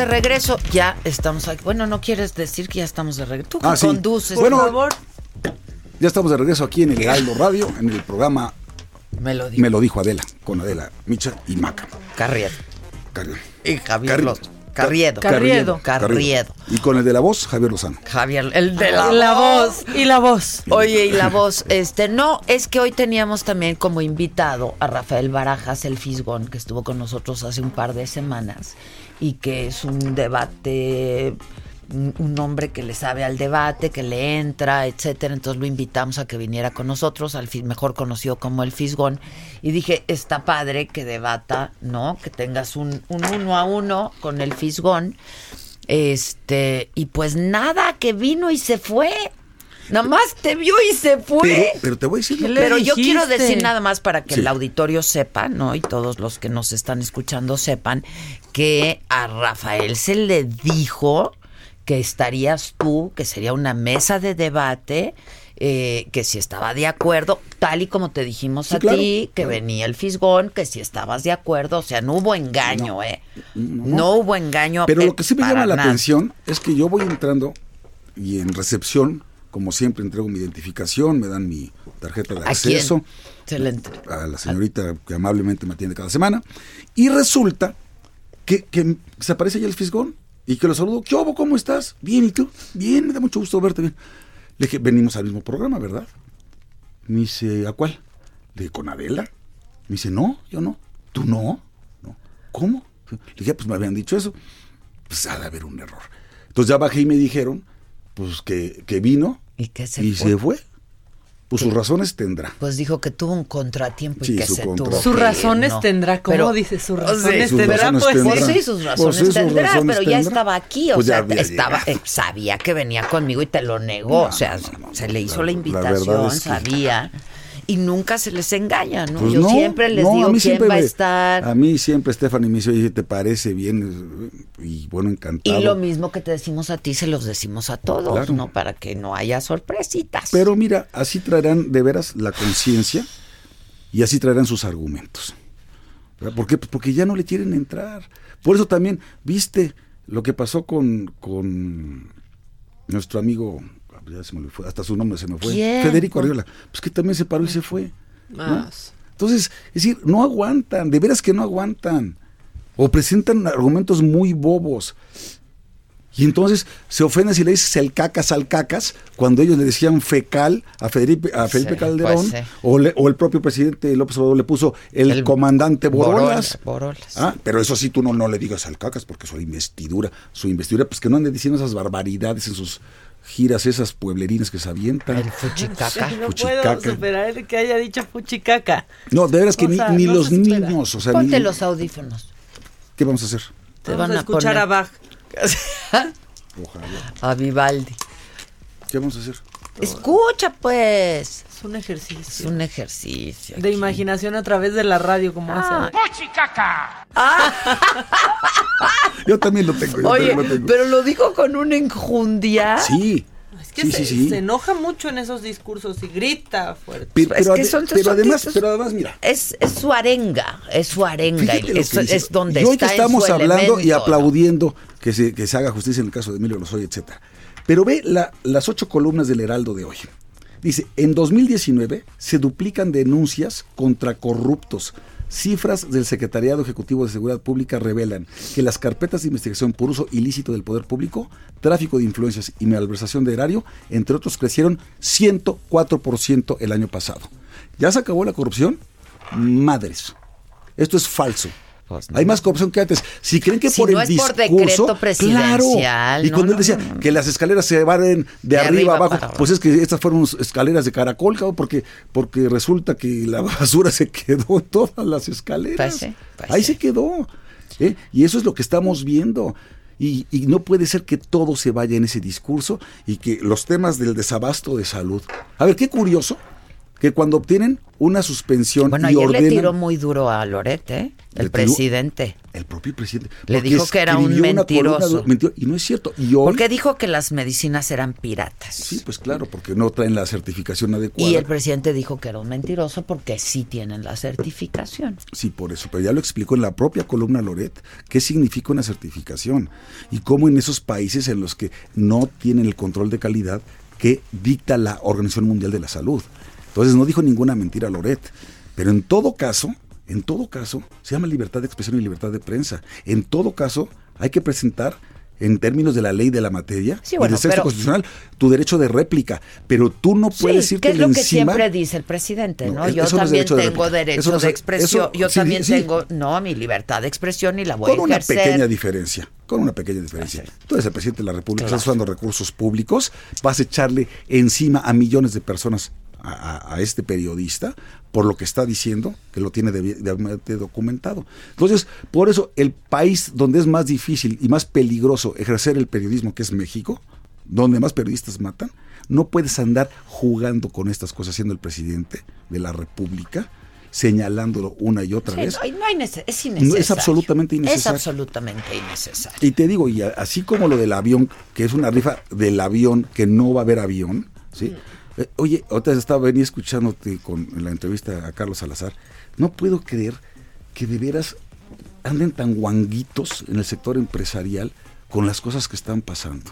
De regreso. Ya estamos aquí. Bueno, no quieres decir que ya estamos de regreso. Tú que Ah, sí. conduces, Bueno, por favor. Ya estamos de regreso aquí en el Heraldo Radio, en el programa Me lo dijo. Me lo dijo Adela, con Adela Micha y Maca. Carriedo. Carriedo. Y Javier Los- Carriedo. Carriedo. Carriedo. Y con el de la voz, Javier Lozano. Javier, el de la, La voz y la voz. Oye, y la voz, este, no, es que hoy teníamos también como invitado a Rafael Barajas, el Fisgón, que estuvo con nosotros hace un par de semanas y que es un debate, un hombre que le sabe al debate, que le entra, etcétera. Entonces lo invitamos a que viniera con nosotros, al mejor conocido como el Fisgón. Y dije, está padre que debata, ¿no? Que tengas un, un uno a uno con el Fisgón. Este, y pues nada, que vino y se fue. Nada más te vio y se fue. Pero, pero te voy a decir lo Pero yo quiero decir nada más para que Sí. el auditorio sepa, ¿no? Y todos los que nos están escuchando sepan que a Rafael se le dijo que estarías tú, que sería una mesa de debate, eh, que si estaba de acuerdo, tal y como te dijimos Sí, a claro, ti, que claro. venía el fisgón, que si estabas de acuerdo, o sea, no hubo engaño, ¿eh? No, hubo engaño. Pero eh, lo que sí me llama la nada. atención es que yo voy entrando y en recepción, como siempre, entrego mi identificación, me dan mi tarjeta de ¿A quién? acceso entre- a la señorita que amablemente me atiende cada semana. Y resulta que, que se aparece ya el fisgón y que lo saludo. ¿Qué hubo? ¿Cómo estás? Bien, ¿y tú? Bien, me da mucho gusto verte bien. Le dije, venimos al mismo programa, ¿verdad? Me dice, ¿a cuál? Le dije, ¿con Adela? Me dice, no, yo no. ¿Tú no? no. ¿Cómo? Le dije, pues me habían dicho eso. Pues ha de haber un error. Entonces ya bajé y me dijeron, pues que, que vino y, que se, y fue. se fue. Pues sus razones tendrá. Pues dijo que tuvo un contratiempo Sí, y que su se tuvo Sus razones ¿no? tendrá, ¿cómo Pero- dice? Sus Sí, razones sus tendrá, razones pues tendrá. Pues sí, sus razones Pues sí, sus tendrá, razones pero ya estaba aquí, o Pues sea, estaba, eh, sabía que venía conmigo y te lo negó, o sea, se le hizo la, la invitación, verdad es que- sabía, y nunca se les engaña, ¿no? Pues Yo no, siempre les no, digo quién siempre va a estar, A mí siempre Stephanie me dice, oye, ¿te parece bien? Y bueno, encantado. y lo mismo que te decimos a ti, se los decimos a todos, Claro. ¿no? Para que no haya sorpresitas. Pero mira, así traerán de veras la conciencia y así traerán sus argumentos. ¿Por qué? Pues porque ya no le quieren entrar. Por eso también, viste lo que pasó con, con nuestro amigo, ya se me fue, hasta su nombre se me fue, ¿Quién? Federico Arriola, pues que también se paró y se fue. Entonces, es decir, no aguantan, de veras que no aguantan. O presentan argumentos muy bobos. Y entonces se ofenden si le dices el cacas al cacas, cuando ellos le decían fecal a Felipe, a Felipe Sí, Calderón, pues sí. o, le- o el propio presidente López Obrador le puso el, comandante Borolas. Borolas, Borolas. Ah, pero eso sí, tú no, no le digas al cacas, porque su investidura, su investidura, pues que no ande diciendo esas barbaridades en sus giras, esas pueblerinas que se avientan. El fuchicaca. No Fuchicaca. puedo superar el que haya dicho fuchicaca. No, de veras que O ni, sea, ni no los niños, o sea, Ponte ni- los audífonos. ¿qué vamos a hacer? Te Vamos van a a escuchar poner a Bach. Ojalá. a Vivaldi. ¿Qué vamos a hacer? Escucha, pues. Es un ejercicio. Es un ejercicio. De imaginación a través de la radio, como Ah. hace. ¡Fuchicaca! Yo también lo tengo. yo Oye, también lo tengo. pero lo dijo con una enjundia. Sí. Es que sí, se, sí, sí. se enoja mucho en esos discursos y grita fuerte. Pero, Es que son- pero son además, pero además, mira, Es, es su arenga, es su arenga. Fíjate y lo es, es donde y hoy está que en estamos su hablando y aplaudiendo que se, que se haga justicia en el caso de Emilio Lozoya, etcétera. Pero ve la- las ocho columnas del Heraldo de hoy. Dice, en 2019 se duplican denuncias contra corruptos. Cifras del Secretariado Ejecutivo de Seguridad Pública revelan que las carpetas de investigación por uso ilícito del poder público, tráfico de influencias y malversación de erario, entre otros, crecieron 104% el año pasado. ¿Ya se acabó la corrupción? Madres. Esto es falso. Hay más corrupción que antes. Si creen que Si por no el es por discurso, decreto presidencial, claro. Y no, cuando él decía no, no. que las escaleras se barren de, De arriba, arriba abajo, para pues es que estas fueron escaleras de caracol, cabrón, porque porque resulta que la basura se quedó en todas las escaleras. Pues sí, pues Ahí se quedó. ¿eh? Y eso es lo que estamos viendo. Y, y no puede ser que todo se vaya en ese discurso y que los temas del desabasto de salud. A ver, qué curioso que cuando obtienen una suspensión Bueno, y ayer ordenan le tiró muy duro a Loret, ¿eh? El tiró- presidente. el propio presidente Le dijo que era un columna mentiroso. y no es cierto. Y hoy, Porque dijo que las medicinas eran piratas. sí, pues claro, porque no traen la certificación adecuada. Y el presidente dijo que era un mentiroso porque sí tienen la certificación. Sí, por eso, pero ya lo explicó en la propia columna Loret qué significa una certificación y cómo en esos países en los que no tienen el control de calidad que dicta la Organización Mundial de la Salud. Entonces no dijo ninguna mentira Loret, pero en todo caso, en todo caso, se llama libertad de expresión y libertad de prensa. En todo caso, hay que presentar en términos de la ley de la materia Sí, y bueno, del texto pero- constitucional tu derecho de réplica, pero tú no puedes sí, irte que es lo que encima siempre dice el presidente, ¿no? Yo no también derecho de tengo réplica. derecho Eso no de expresión. eso- Yo sí, también tengo, no, mi libertad de expresión y la voy con a una ejercer. pequeña diferencia, con una pequeña diferencia. Tú eres el presidente de la República, Claro. estás usando recursos públicos, vas a echarle encima a millones de personas a, este periodista por lo que está diciendo, que lo tiene debi- debidamente documentado. Entonces, por eso el país donde es más difícil y más peligroso ejercer el periodismo, que es México, donde más periodistas matan, no puedes andar jugando con estas cosas siendo el presidente de la República, señalándolo una y otra Sí, vez. no, no hay es No, innecesario. es absolutamente Es innecesario. absolutamente innecesario. Y te digo, y así como lo del avión, que es una rifa del avión, que no va a haber avión, ¿sí? Eh, oye, otra vez estaba venía escuchándote con en la entrevista a Carlos Salazar. No puedo creer que de veras anden tan guanguitos en el sector empresarial con las cosas que están pasando.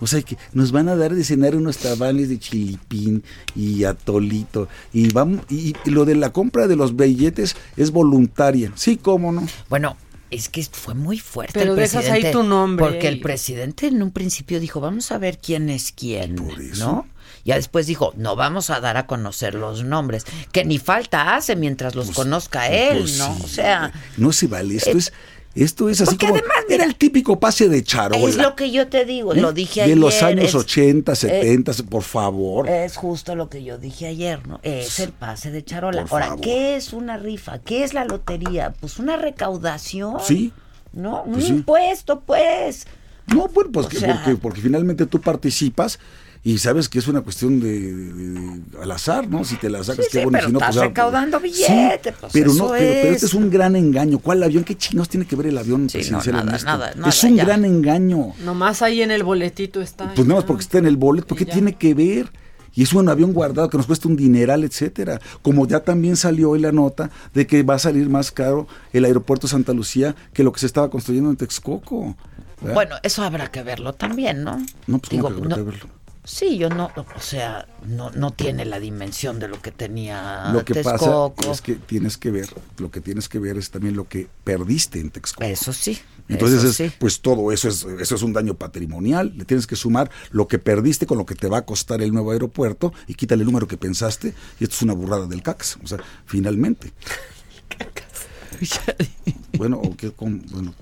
O sea, que nos van a dar de cenar unos tamales de chilipín y atolito. Y, vamos, y, y lo de la compra de los billetes es voluntaria. Sí, cómo no. Bueno, es que fue muy fuerte Pero el dejas presidente. ahí tu nombre. Porque el presidente en un principio dijo, vamos a ver quién es quién, ¿no? Ya después dijo, no vamos a dar a conocer los nombres, que ni falta hace mientras los conozca él, Pues ¿no? o sea, No se vale. Esto Eh, es, esto es así porque como. además, era el típico pase de charola. es lo que yo te digo, ¿eh? lo dije De ayer. los años es- 80, 70, por favor. Es justo lo que yo dije ayer, ¿no? Es el pase de charola. Por Ahora, favor. ¿qué es una rifa? ¿Qué es la lotería? Pues una recaudación. Sí. ¿No? Un Pues sí. impuesto, pues. No, bueno, pues O que- sea- porque, porque finalmente tú participas y sabes que es una cuestión de, de- de- al azar, ¿no? Si te la sacas, Sí, qué sí, bueno. pero si no, estás pues, recaudando Sí, billete, pues pero eso no, pero, pero es. este es un gran engaño. ¿Cuál avión? ¿Qué chinos tiene que ver el avión Sí, no, presidencial en nada, nada, nada, es un ya. gran engaño. Nomás ahí en el boletito está. Pues nada más porque está en el boleto, ¿por qué tiene que ver? Y es un avión guardado que nos cuesta un dineral, etcétera. Como ya también salió hoy la nota de que va a salir más caro el aeropuerto de Santa Lucía que lo que se estaba construyendo en Texcoco. ¿verdad? Bueno, eso habrá que verlo también, ¿no? no, pues digo, ¿cómo que habrá no- que verlo? Sí, yo no, o sea, no, no tiene la dimensión de lo que tenía Lo que Texcoco. pasa es que tienes que ver, lo que tienes que ver es también lo que perdiste en Texcoco. Eso sí. Entonces, eso es, sí. pues todo eso es, eso es un daño patrimonial. Le tienes que sumar lo que perdiste con lo que te va a costar el nuevo aeropuerto y quítale el número que pensaste. Y esto es una burrada del CACS. O sea, finalmente. bueno, o qué, con- bueno.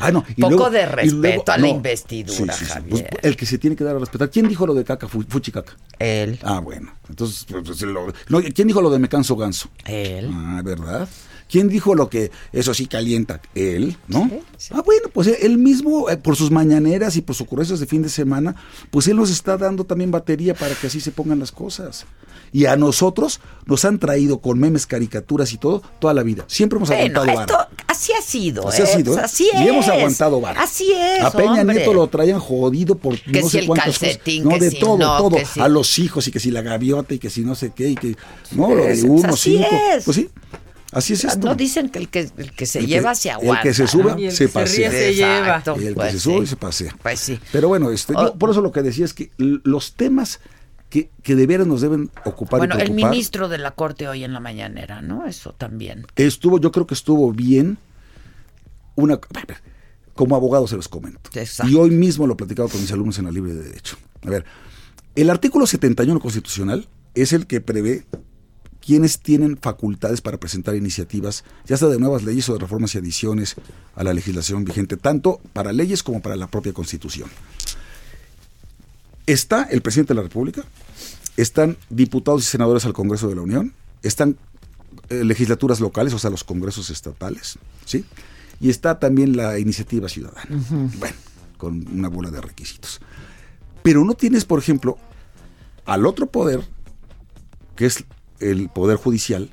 Ah, no, y Poco luego- de y respeto luego- a la no. investidura, Pues, Javier. el que se tiene que dar a respetar. ¿Quién dijo lo de caca, fu- fuchicaca? Él. Ah, bueno. Entonces, pues, pues, lo- no, ¿quién dijo lo de me canso ganso? Él. Ah, ¿verdad? ¿Quién dijo lo que eso sí calienta? Él, ¿no? Ah, bueno, pues él mismo, eh, por sus mañaneras y por sus ocurrencias de fin de semana, pues él nos está dando también batería para que así se pongan las cosas. Y a nosotros nos han traído con memes, caricaturas y todo, toda la vida. Siempre hemos Bueno, aguantado esto, vara. así ha sido. Así ha ¿eh? sido, Pues así Y hemos es. aguantado vara. Así es. A Peña hombre. Nieto lo traían jodido por Que no si sé el cuántas calcetín, cosas. No, que de si todo, no, todo. A los hijos y que si la gaviota y que si no sé qué y que... No, lo de Pues, uno, así cinco. es. Pues sí, así es esto. No dicen que el que, el que se El que- lleva se el aguanta. que se sube, ¿no? Y el se que se pasea. ríe se Exacto, lleva. Y el que pues se sube sí. se pasea. Pues sí. Pero bueno, este, yo por eso lo que decía es que los temas que, que de veras nos deben ocupar Bueno, y el ministro de la Corte hoy en la mañanera, ¿no? Eso también. estuvo, yo creo que estuvo bien. Una, como abogado se los comento. Y hoy mismo lo he platicado con mis alumnos en la Libre de Derecho. A ver, el artículo 71 constitucional es el que prevé quienes tienen facultades para presentar iniciativas, ya sea de nuevas leyes o de reformas y adiciones a la legislación vigente, tanto para leyes como para la propia Constitución. Está el presidente de la República, están diputados y senadores al Congreso de la Unión, están eh, legislaturas locales, o sea, los congresos estatales, ¿sí? Y está también la iniciativa ciudadana. Bueno, con una bola de requisitos. Pero no tienes, por ejemplo, al otro poder, que es el poder judicial,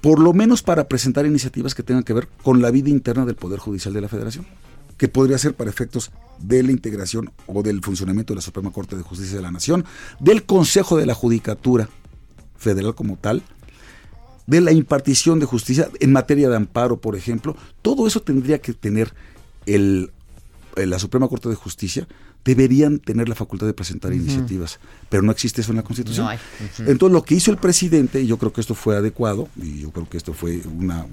por lo menos para presentar iniciativas que tengan que ver con la vida interna del Poder Judicial de la Federación, que podría ser para efectos de la integración o del funcionamiento de la Suprema Corte de Justicia de la Nación, del Consejo de la Judicatura Federal como tal, de la impartición de justicia en materia de amparo, por ejemplo, todo eso tendría que tener el, el- la Suprema Corte de Justicia, deberían tener la facultad de presentar iniciativas, pero no existe eso en la Constitución. No hay. Entonces lo que hizo el presidente, y yo creo que esto fue adecuado, y yo creo que esto fue una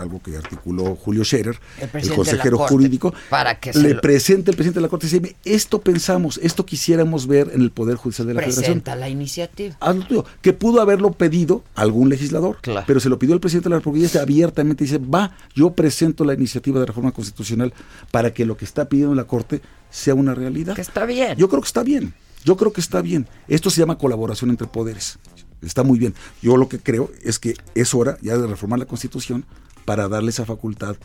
algo que articuló Julio Scherer, El consejero Corte, jurídico, para que le lo- presenta el presidente de la Corte y dice, esto pensamos, esto quisiéramos ver en el Poder Judicial de la Federación. Presenta la iniciativa. Hazlo tuyo, que pudo haberlo pedido algún legislador, pero se lo pidió el presidente de la República y este abiertamente dice, va, yo presento la iniciativa de reforma constitucional para que lo que está pidiendo la Corte sea una realidad. Que está bien. Yo creo que está bien, yo creo que está bien. Esto se llama colaboración entre poderes. Está muy bien. Yo lo que creo es que es hora ya de reformar la Constitución para darle esa facultad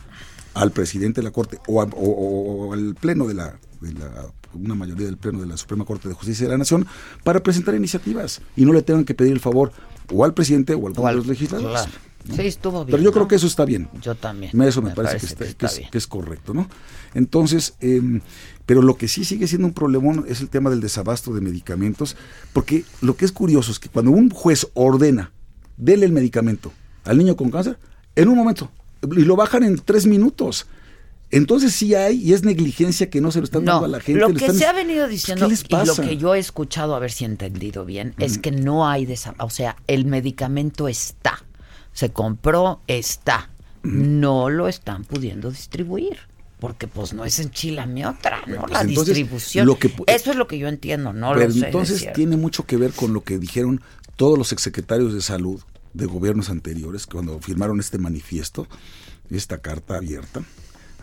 al presidente de la Corte o, a- o- o- o al pleno de la, de la- una mayoría del pleno de la Suprema Corte de Justicia de la Nación para presentar iniciativas y no le tengan que pedir el favor o al presidente o a alguno de los legisladores. Claro. ¿no? Sí, estuvo bien. Pero yo ¿no? creo que eso está bien. Yo también. Eso me, parece, que, está- que es, que es correcto, ¿no? Entonces, em, pero lo que sí sigue siendo un problemón es el tema del desabasto de medicamentos, porque lo que es curioso es que cuando un juez ordena, dele el medicamento al niño con cáncer, en un momento, y lo bajan en tres minutos. Entonces sí hay, y es negligencia que no se lo están dando No, a la gente. lo que están- se ha venido diciendo ¿Qué les y lo que yo he escuchado, a ver si he entendido bien, es que no hay desa o sea, el medicamento está, se compró, está, no lo están pudiendo distribuir. Porque pues no es en Chile otra, ¿no? Pues, la entonces, distribución. lo que pu- Eso es lo que yo entiendo, no Pero lo sé. entonces tiene mucho que ver con lo que dijeron todos los exsecretarios de salud de gobiernos anteriores cuando firmaron este manifiesto, esta carta abierta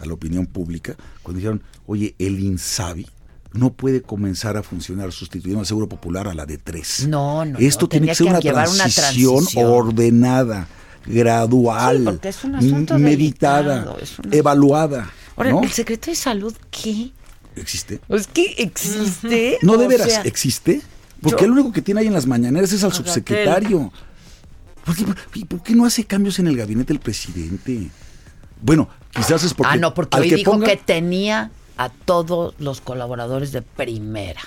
a la opinión pública, cuando dijeron, oye, el INSABI no puede comenzar a funcionar sustituyendo al Seguro Popular a la de tres. No, no, Esto no, tiene que ser que una llevar una transición, transición. ordenada, gradual, Sí, es un meditada, es evaluada. Ahora, ¿no? el secretario de salud, ¿qué? ¿Existe? Es que existe. No, de O veras, sea, ¿existe? Porque yo- el único que tiene ahí en las mañaneras es al subsecretario. ¿Por qué, y por qué no hace cambios en el gabinete del presidente? Bueno, quizás es porque. ah, no, porque al hoy que dijo ponga- que tenía a todos los colaboradores de primera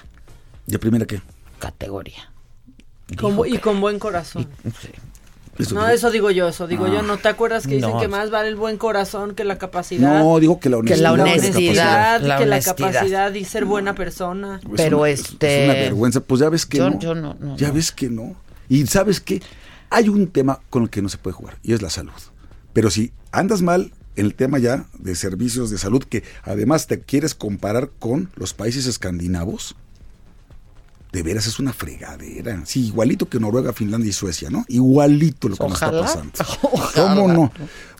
¿De primera qué? categoría. Con y que- con buen corazón. Sí. Eso no, digo. eso digo yo, eso digo Ah. yo. ¿No te acuerdas que dicen No. que más vale el buen corazón que la capacidad? No, digo que la Que la honestidad. honestidad, la que la honestidad. capacidad y ser buena persona. Es Pero una- este- Es una vergüenza. Pues ya ves que Yo- no. yo no- no, ya no. ves que no. Y sabes que hay un tema con el que no se puede jugar y es la salud. Pero si andas mal en el tema ya de servicios de salud, que además te quieres comparar con los países escandinavos, de veras es una fregadera. Sí, igualito que Noruega, Finlandia y Suecia, ¿no? Igualito lo que nos Ojalá. está pasando. ¿Cómo no?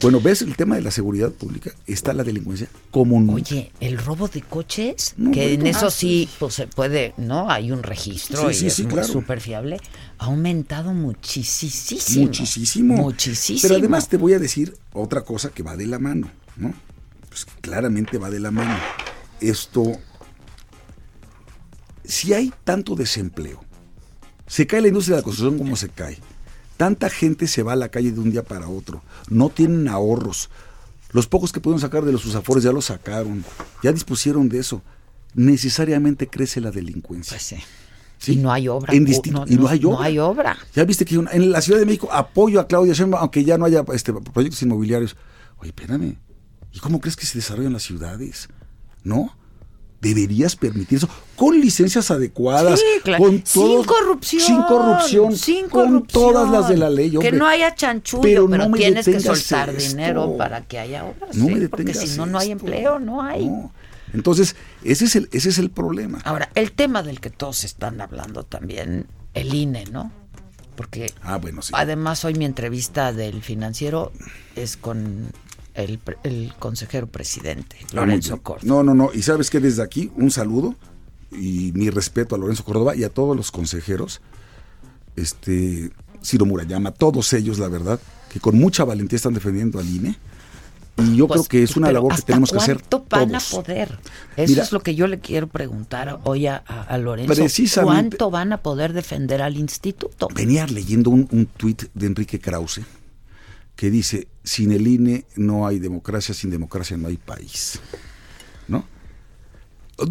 Bueno, ¿ves el tema de la seguridad pública? Está la delincuencia. ¿Cómo no? Oye, el robo de coches, No, que en eso Ah, sí, pues se puede, ¿no? Hay un registro Sí, y sí, es sí, muy claro. súper fiable. Ha aumentado muchísimo. Muchísimo. Muchísimo. Pero además te voy a decir otra cosa que va de la mano, ¿no? Pues claramente va de la mano. Esto, si hay tanto desempleo, se cae la industria de la construcción como se cae. Tanta gente se va a la calle de un día para otro. No tienen ahorros. Los pocos que pudieron sacar de los usafores ya los sacaron. Ya dispusieron de eso. Necesariamente crece la delincuencia. Pues sí. Sí. Y no hay obra. En no, y no no- hay no obra. hay obra. Ya viste que en la Ciudad de México apoyo a Claudia Sheinbaum, aunque ya no haya este, proyectos inmobiliarios. Oye, espérame, ¿y cómo crees que se desarrollan las ciudades? ¿No? Deberías permitir eso con licencias adecuadas, Sí, claro. con sin corrupción. sin corrupción, Sin con todas las de la ley. hombre. Que no haya chanchullo, Pero pero, no me tienes que soltar esto. dinero para que haya obras. No sí, me porque si no, no hay empleo, no hay. Entonces, ese es el, ese es el problema. Ahora, el tema del que todos están hablando también, el INE, ¿no? Porque Ah, bueno, sí. además hoy mi entrevista del financiero es con el, el consejero presidente, Ah, Lorenzo. Córdoba. No, no, no. Y sabes que desde aquí un saludo y mi respeto a Lorenzo Córdoba y a todos los consejeros, este Ciro Murayama, todos ellos, la verdad, que con mucha valentía están defendiendo al INE. Y yo Pues, creo que es una labor que ¿hasta tenemos que hacer ¿Cuánto van todos. a poder? Eso Mira, es lo que yo le quiero preguntar hoy a, a- a Lorenzo. Precisamente- ¿Cuánto van a poder defender al instituto? Venía leyendo un, un tuit de Enrique Krause que dice, sin el INE no hay democracia, sin democracia no hay país. ¿No?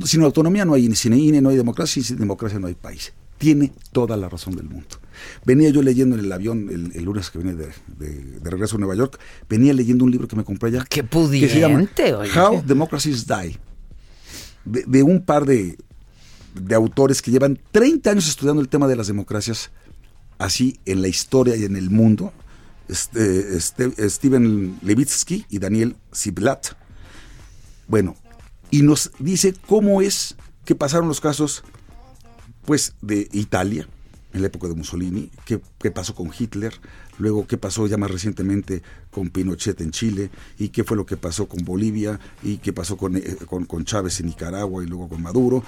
Sin autonomía no hay INE, sin INE no hay democracia y sin democracia no hay país. Tiene toda la razón del mundo. Venía yo leyendo en el avión el, el lunes que venía de, de- de regreso a Nueva York, venía leyendo un libro que me compré allá. Qué que se llama pudiente, oye. How Democracies Die. De, de un par de, de autores que llevan 30 años estudiando el tema de las democracias, así en la historia y en el mundo. Este, este- Steven Levitsky y Daniel Ziblatt. Bueno, y nos dice cómo es que pasaron los casos pues de Italia en la época de Mussolini, qué, pasó con Hitler, luego qué pasó ya más recientemente con Pinochet en Chile, y qué fue lo que pasó con Bolivia, y qué pasó con, eh, con, con Chávez en Nicaragua y luego con Maduro,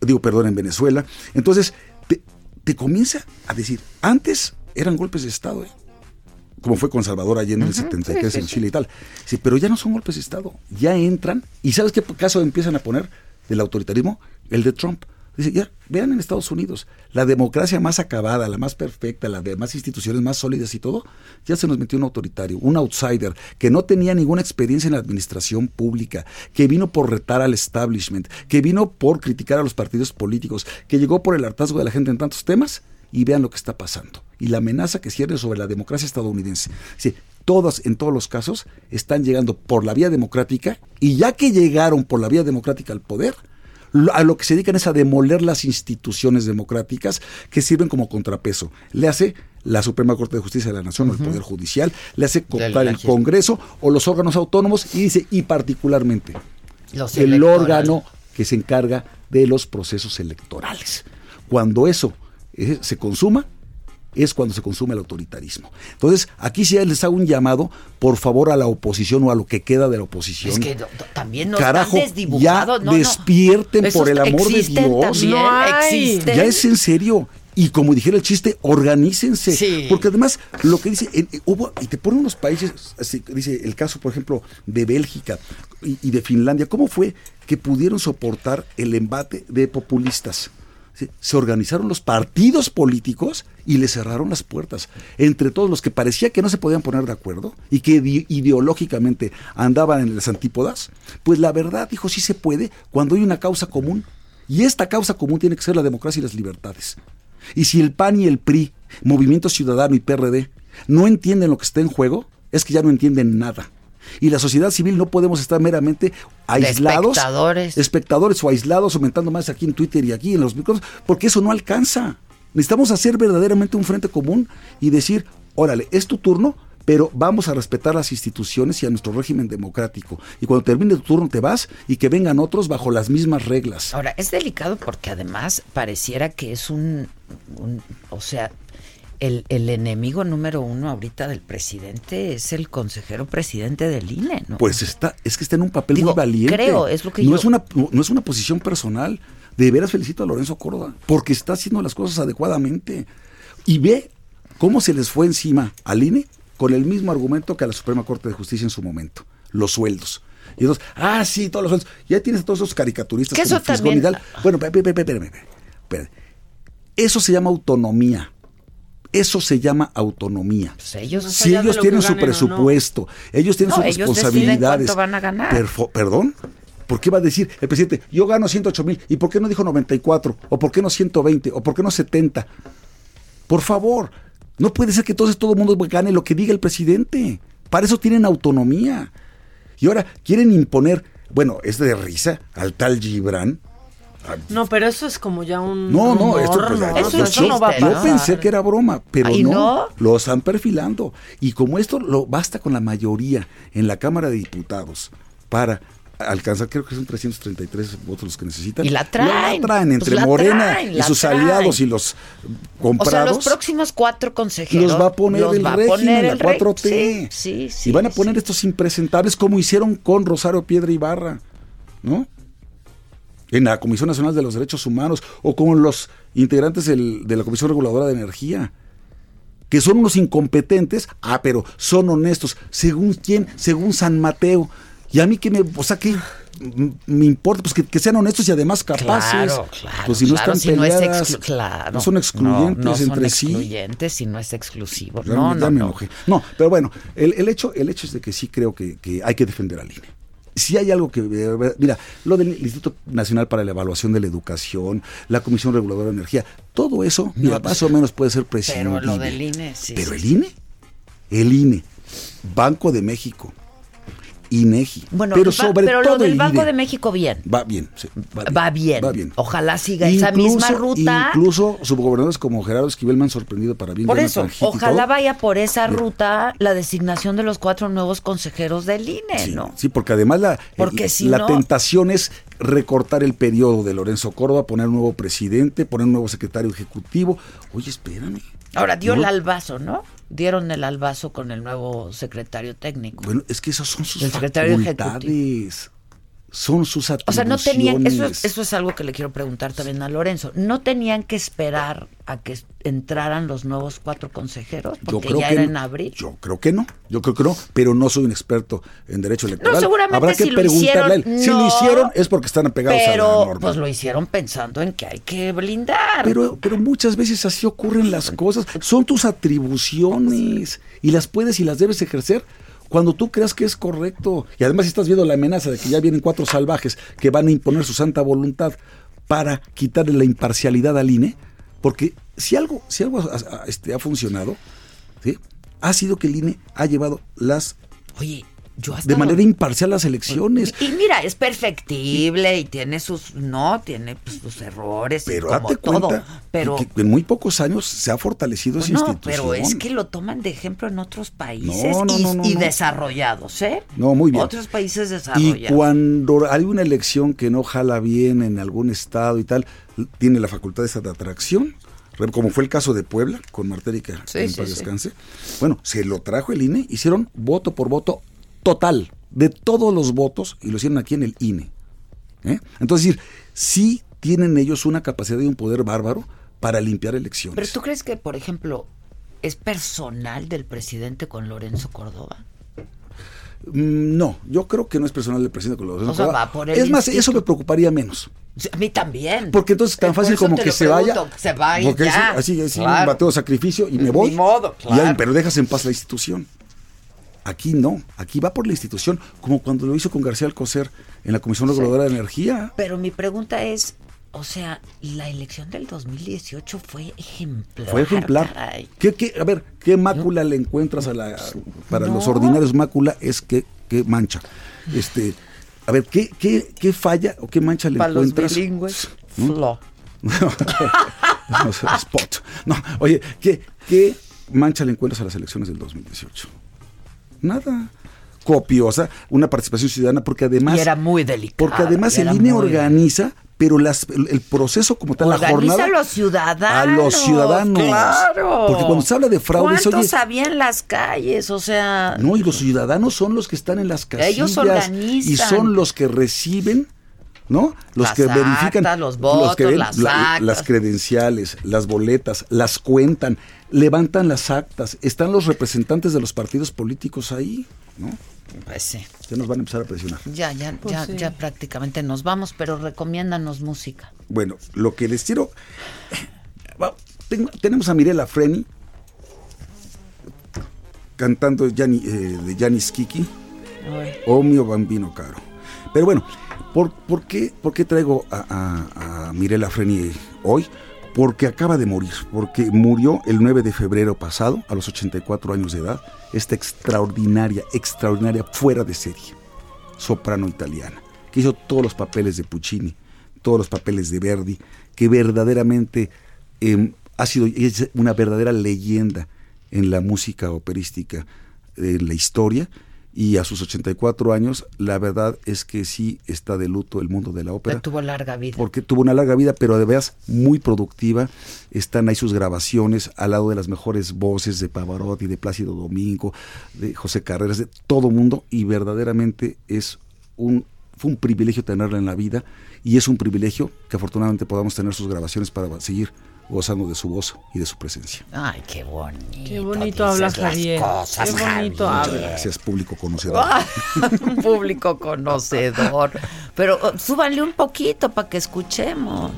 digo, perdón, en Venezuela. Entonces, te, te comienza a decir, antes eran golpes de Estado, ¿eh? Como fue con Salvador Allende en el 73 sí, en Chile y tal. Sí, pero ya no son golpes de Estado, ya entran. ¿Y sabes qué caso empiezan a poner del autoritarismo? El de Trump. Dice, ya, vean en Estados Unidos, la democracia más acabada, la más perfecta, las demás instituciones más sólidas y todo, ya se nos metió un autoritario, un outsider, que no tenía ninguna experiencia en la administración pública, que vino por retar al establishment, que vino por criticar a los partidos políticos, que llegó por el hartazgo de la gente en tantos temas, y vean lo que está pasando. Y la amenaza que cierre sobre la democracia estadounidense. Sí, todas, en todos los casos, están llegando por la vía democrática, y ya que llegaron por la vía democrática al poder, a lo que se dedican es a demoler las instituciones democráticas que sirven como contrapeso. Le hace la Suprema Corte de Justicia de la Nación o el Poder Judicial, le hace cooptar el Congreso o los órganos autónomos y dice, y particularmente, Los el órgano que se encarga de los procesos electorales. Cuando eso eh, se consuma, es cuando se consume el autoritarismo. Entonces, aquí sí les hago un llamado, por favor, a la oposición o a lo que queda de la oposición. Es que también nos Carajo, están ya no, no. despierten Esos por el amor de Dios. No existen. Ya es en serio. Y como dijera el chiste, organícense. Sí. Porque además, lo que dice, en- eh, hubo, y te ponen unos países, así, dice el caso, por ejemplo, de Bélgica y, y de Finlandia, ¿cómo fue que pudieron soportar el embate de populistas? Se organizaron los partidos políticos y le cerraron las puertas. Entre todos los que parecía que no se podían poner de acuerdo y que ide- ideológicamente andaban en las antípodas, pues la verdad dijo sí se puede cuando hay una causa común. Y esta causa común tiene que ser la democracia y las libertades. Y si el PAN y el PRI, Movimiento Ciudadano y PRD, no entienden lo que está en juego, es que ya no entienden nada. Y la sociedad civil no podemos estar meramente aislados, espectadores. espectadores o aislados, aumentando más aquí en Twitter y aquí en los micrófonos, porque eso no alcanza. Necesitamos hacer verdaderamente un frente común y decir, órale, es tu turno, pero vamos a respetar las instituciones y a nuestro régimen democrático. Y cuando termine tu turno te vas y que vengan otros bajo las mismas reglas. Ahora, es delicado porque además pareciera que es un, un- o sea, el, el enemigo número uno ahorita del presidente es el consejero presidente del INE, ¿no? Pues está, es que está en un papel Digo, muy valiente. creo, es lo que no yo- es una no es una posición personal. De veras felicito a Lorenzo Córdoba porque está haciendo las cosas adecuadamente. Y ve cómo se les fue encima al INE con el mismo argumento que a la Suprema Corte de Justicia en su momento, los sueldos. Y entonces, ah, sí, todos los sueldos. Ya tienes a todos esos caricaturistas Que como eso también-. Bueno, espérame, espérame, espérame. Eso se llama autonomía. Eso se llama autonomía. ellos- Más si ellos lo tienen su ganen o no. presupuesto, ellos tienen No, sus ellos responsabilidades. van a ganar. Perfo- ¿Perdón? ¿Por qué va a decir el presidente, yo gano 108 mil? ¿Y por qué no dijo 94? ¿O por qué no 120? ¿O por qué no 70? Por favor, no puede ser que entonces todo el mundo gane lo que diga el presidente. Para eso tienen autonomía. Y ahora quieren imponer, bueno, es de risa al tal Gibran. No, pero eso es como ya un. No, no, rumor, esto, pues, ¿no? yo- Eso, yo, eso no va a yo pasar. pensé que era broma, pero no, ¿no? lo están perfilando. Y como esto lo basta con la mayoría en la Cámara de Diputados para alcanzar, creo que son 333 votos los que necesitan. Y la traen, La traen pues entre la Morena traen, y la sus traen. aliados y los O comprados. sea, los próximos cuatro consejeros los va a poner el va régimen, poner la el rey. 4T. Sí, sí, sí, y van a poner estos impresentables como hicieron con Rosario Piedra Ibarra, ¿no? En la Comisión Nacional de los Derechos Humanos o con los integrantes del- de la Comisión Reguladora de Energía, que son unos incompetentes, ah, pero son honestos, según quién, según San Mateo. Y a mí que me, o sea, que me importa, pues que, que sean honestos y además capaces. Claro, claro. Pues si no claro, están si no es peleadas, claro. no son excluyentes No, no son entre sí. excluyentes si no es exclusivo. Ya No, no, no. No, pero bueno, el, el hecho, el hecho es de que sí creo que, que hay que defender al INE. Si hay algo que, mira, lo del Instituto Nacional para la Evaluación de la Educación, la Comisión Reguladora de Energía, todo eso, mira, más o menos puede ser prescindible. Pero lo del INE, sí. Pero el. INE, el INE, Banco de México, INEGI, Bueno, pero va- sobre pero todo lo del el Banco de México bien. Va bien, sí, va bien. Va bien. Va bien. Ojalá siga esa misma ruta. Incluso subgobernadores como Gerardo Esquivel me han sorprendido para bien. Por eso, ojalá vaya por esa ruta la designación de los cuatro nuevos consejeros del INE, ¿no? Sí, porque además la, Porque si la no- tentación es recortar el periodo de Lorenzo Córdoba, poner un nuevo presidente, poner un nuevo secretario ejecutivo. Oye, espérame. Ahora dio ¿No? el albazo, ¿no? Dieron el albazo con el nuevo secretario técnico. Bueno, es que esas son sus El secretario facultades. Son sus O atribuciones. sea, no tenían, eso, es- eso es algo que le quiero preguntar también a Lorenzo, no tenían que esperar a que entraran los nuevos cuatro consejeros, Yo porque creo ya que era no. en abril. Yo creo que no, yo creo que no, pero no soy un experto en derecho electoral. seguramente Habrá que si lo preguntarle a él. hicieron, Si lo no, hicieron es porque están apegados a la Pero norma. pues lo hicieron pensando en que hay que blindar. Pero, pero muchas veces así ocurren las cosas. Son tus atribuciones y las puedes y las debes ejercer cuando tú creas que es correcto. Y además estás viendo la amenaza de que ya vienen cuatro salvajes que van a imponer su santa voluntad para quitarle la imparcialidad al INE, porque si algo, si algo ha, ha- este, ha funcionado, ¿sí? ha sido que el INE ha llevado las Oye, yo hasta de lo- manera imparcial las elecciones. Y mira, es perfectible y tiene sus, no, tiene pues, sus errores y Pero como date todo. cuenta Pero que en muy pocos años se ha fortalecido esa no, institución. pero es que lo toman de ejemplo en otros países No, no, y, no, no, y no. desarrollados, ¿eh? No, muy bien. Otros países Y desarrollados. cuando hay una elección que no jala bien en algún estado y tal, tiene la facultad esa de atracción, como fue el caso de Puebla con Martérica, Sí, en sí, paz sí. descanse. Bueno, se lo trajo el INE, hicieron voto por voto total de todos los votos y lo hicieron aquí en el INE. ¿eh? Entonces, es decir, sí tienen ellos una capacidad y un poder bárbaro para limpiar elecciones. Pero tú crees que, por ejemplo, es personal del presidente con Lorenzo Córdoba? Mm, No, yo creo que no es personal del presidente con los O sea, va por el Es más, eso me preocuparía menos. A mí también. Porque entonces tan Por fácil eso como que se pregunto, vaya. que se vaya y Porque ya. es- así, así Claro. un bateo de sacrificio y me Ni voy. modo, Y ya, claro. pero dejas en paz la institución. Aquí no, aquí va por la institución, como cuando lo hizo con García Alcocer en la Comisión Reguladora de Energía. Pero mi pregunta es, O sea, la elección del 2018 fue ejemplar. Fue ejemplar. ¿Qué, qué- a ver, ¿qué mácula le encuentras a la... Para los ordinarios mácula es que, que mancha. Este, a ver, ¿qué, qué, qué falla o qué mancha le Para los encuentras? bilingües, ¿Mm? flo. No spot. No, oye, ¿qué, ¿qué mancha le encuentras a las elecciones del 2018? Nada. Copiosa, una participación ciudadana, porque además. Y era muy delicado. Porque además el INE muy- organiza, pero las, el, proceso como tal, la Organiza jornada. a los ciudadanos. A los ciudadanos. Claro. Porque cuando se habla de fraude, ¿Cuántos oye, había en las calles? O sea, no, y los ciudadanos son los que están en las casillas. Ellos organizan. Y son los que reciben, ¿no? Los Las que verifican. actas, los votos, que ven las la- actas. las credenciales, las boletas, las cuentan, levantan las actas. Están los representantes de los partidos políticos ahí, ¿no? Pues sí. Ya nos van a empezar a presionar. ya, ya, Pues ya, sí. ya prácticamente nos vamos, pero recomiéndanos música. Bueno, lo que les quiero. Tengo- tenemos a Mirela Freni cantando Gianni- eh, de Janis Kiki. O mio bambino caro. Pero bueno, ¿por, por qué, por qué traigo a, a- a Mirela Freni hoy? Porque acaba de morir, porque murió el 9 de febrero pasado, a los 84 años de edad, esta extraordinaria, extraordinaria, fuera de serie, soprano italiana, que hizo todos los papeles de Puccini, todos los papeles de Verdi, que verdaderamente eh, ha sido es una verdadera leyenda en la música operística, en la historia, y a sus 84 años, la verdad es que sí está de luto el mundo de la ópera. Pero tuvo larga vida. Porque tuvo una larga vida, pero de veras muy productiva. Están ahí sus grabaciones al lado de las mejores voces de Pavarotti, de Plácido Domingo, de José Carreras, de todo mundo. Y verdaderamente es un, fue un privilegio tenerla en la vida. Y es un privilegio que afortunadamente podamos tener sus grabaciones para seguir gozando de su voz y de su presencia. Ay, qué bonito. Qué bonito dices habla las Javier. cosas, Qué bonito Javier. habla. Gracias, público conocedor. Público conocedor. Pero oh, súbanle un poquito para que escuchemos.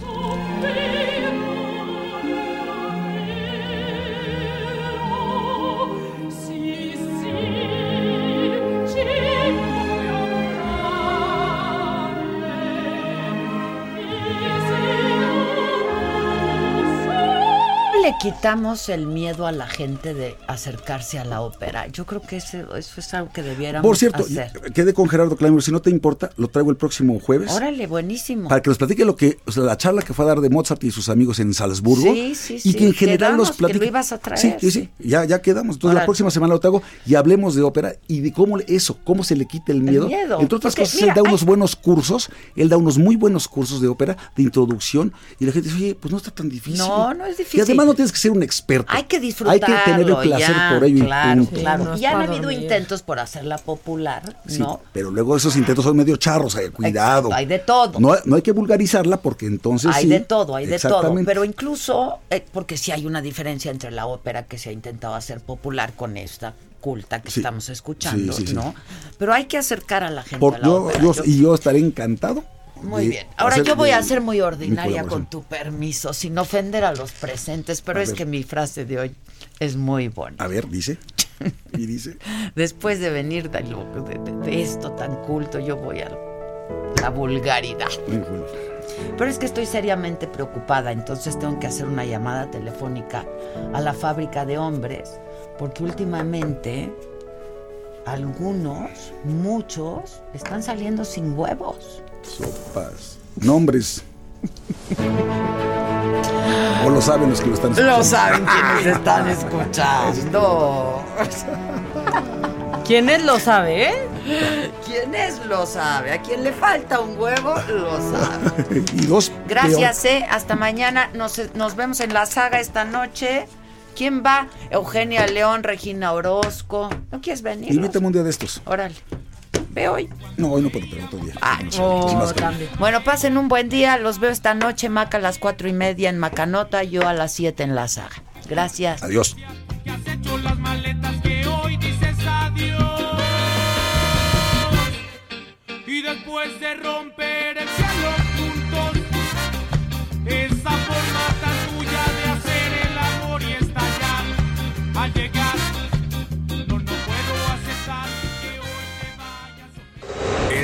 Quitamos el miedo a la gente de acercarse a la ópera. Yo creo que ese- eso es algo que debiéramos Por cierto, hacer. quedé con Gerardo Kleinberg. Si no te importa, lo traigo el próximo jueves. Órale, buenísimo. Para que nos platique lo que, o sea, la charla que fue a dar de Mozart y sus amigos en Salzburgo. Sí, sí, y sí. que en general nos que platique. lo ibas a traer, Sí, sí, sí. Ya, ya quedamos. Entonces Órale. la próxima semana lo traigo y hablemos de ópera y de cómo eso, cómo se le quita el miedo. miedo. Entre otras Porque, cosas, mira, él da unos buenos cursos, él da unos muy buenos cursos de ópera, de introducción, y la gente dice, oye, pues no está tan difícil. No, no es difícil. Y además no tienes que ser un experto. Hay que Hay disfrutarlo. que tener el placer ya, por ello claro, y punto. claro. no es y han habido dormir. intentos por hacerla popular, Sí, ¿no? pero luego esos intentos son medio charros, eh, cuidado. Exacto, hay de todo. No, no hay que vulgarizarla porque entonces hay sí, de todo, hay de todo. Pero incluso, eh, porque sí hay una diferencia entre la ópera que se ha intentado hacer popular con esta culta que Sí. estamos escuchando, Sí, sí, sí. ¿no? Pero hay que acercar a la gente Por- a la yo, ópera. yo- Yo- y yo estaré encantado. Muy bien. Ahora yo voy a ser muy ordinaria con tu permiso, sin ofender a los presentes, pero A es ver. que mi frase de hoy es muy bonita. A ver, dice. Y dice. Después de venir de- de- de esto tan culto, yo voy a la vulgaridad. Pero es que estoy seriamente preocupada, entonces tengo que hacer una llamada telefónica a la fábrica de hombres, porque últimamente algunos, muchos, están saliendo sin huevos. Sopas. Nombres. o lo saben los que lo están escuchando. Lo saben quienes están escuchando. ¿Quién es lo sabe, eh? ¿Quién es lo sabe? A quien le falta un huevo, lo sabe. y dos. Gracias, eh. Hasta mañana. Nos, nos vemos en la saga esta noche. ¿Quién va? Eugenia León, Regina Orozco. ¿No quieres venir? Invítame un día de estos. Órale. Ve hoy. No, hoy no puedo, pero otro día. Más caro. Bueno, pasen un buen día. Los veo esta noche, Maca, a las cuatro y media en Macanota. Yo a las siete en la saga. Gracias. Adiós. hecho las maletas que hoy dices adiós. Y después de romper el cielo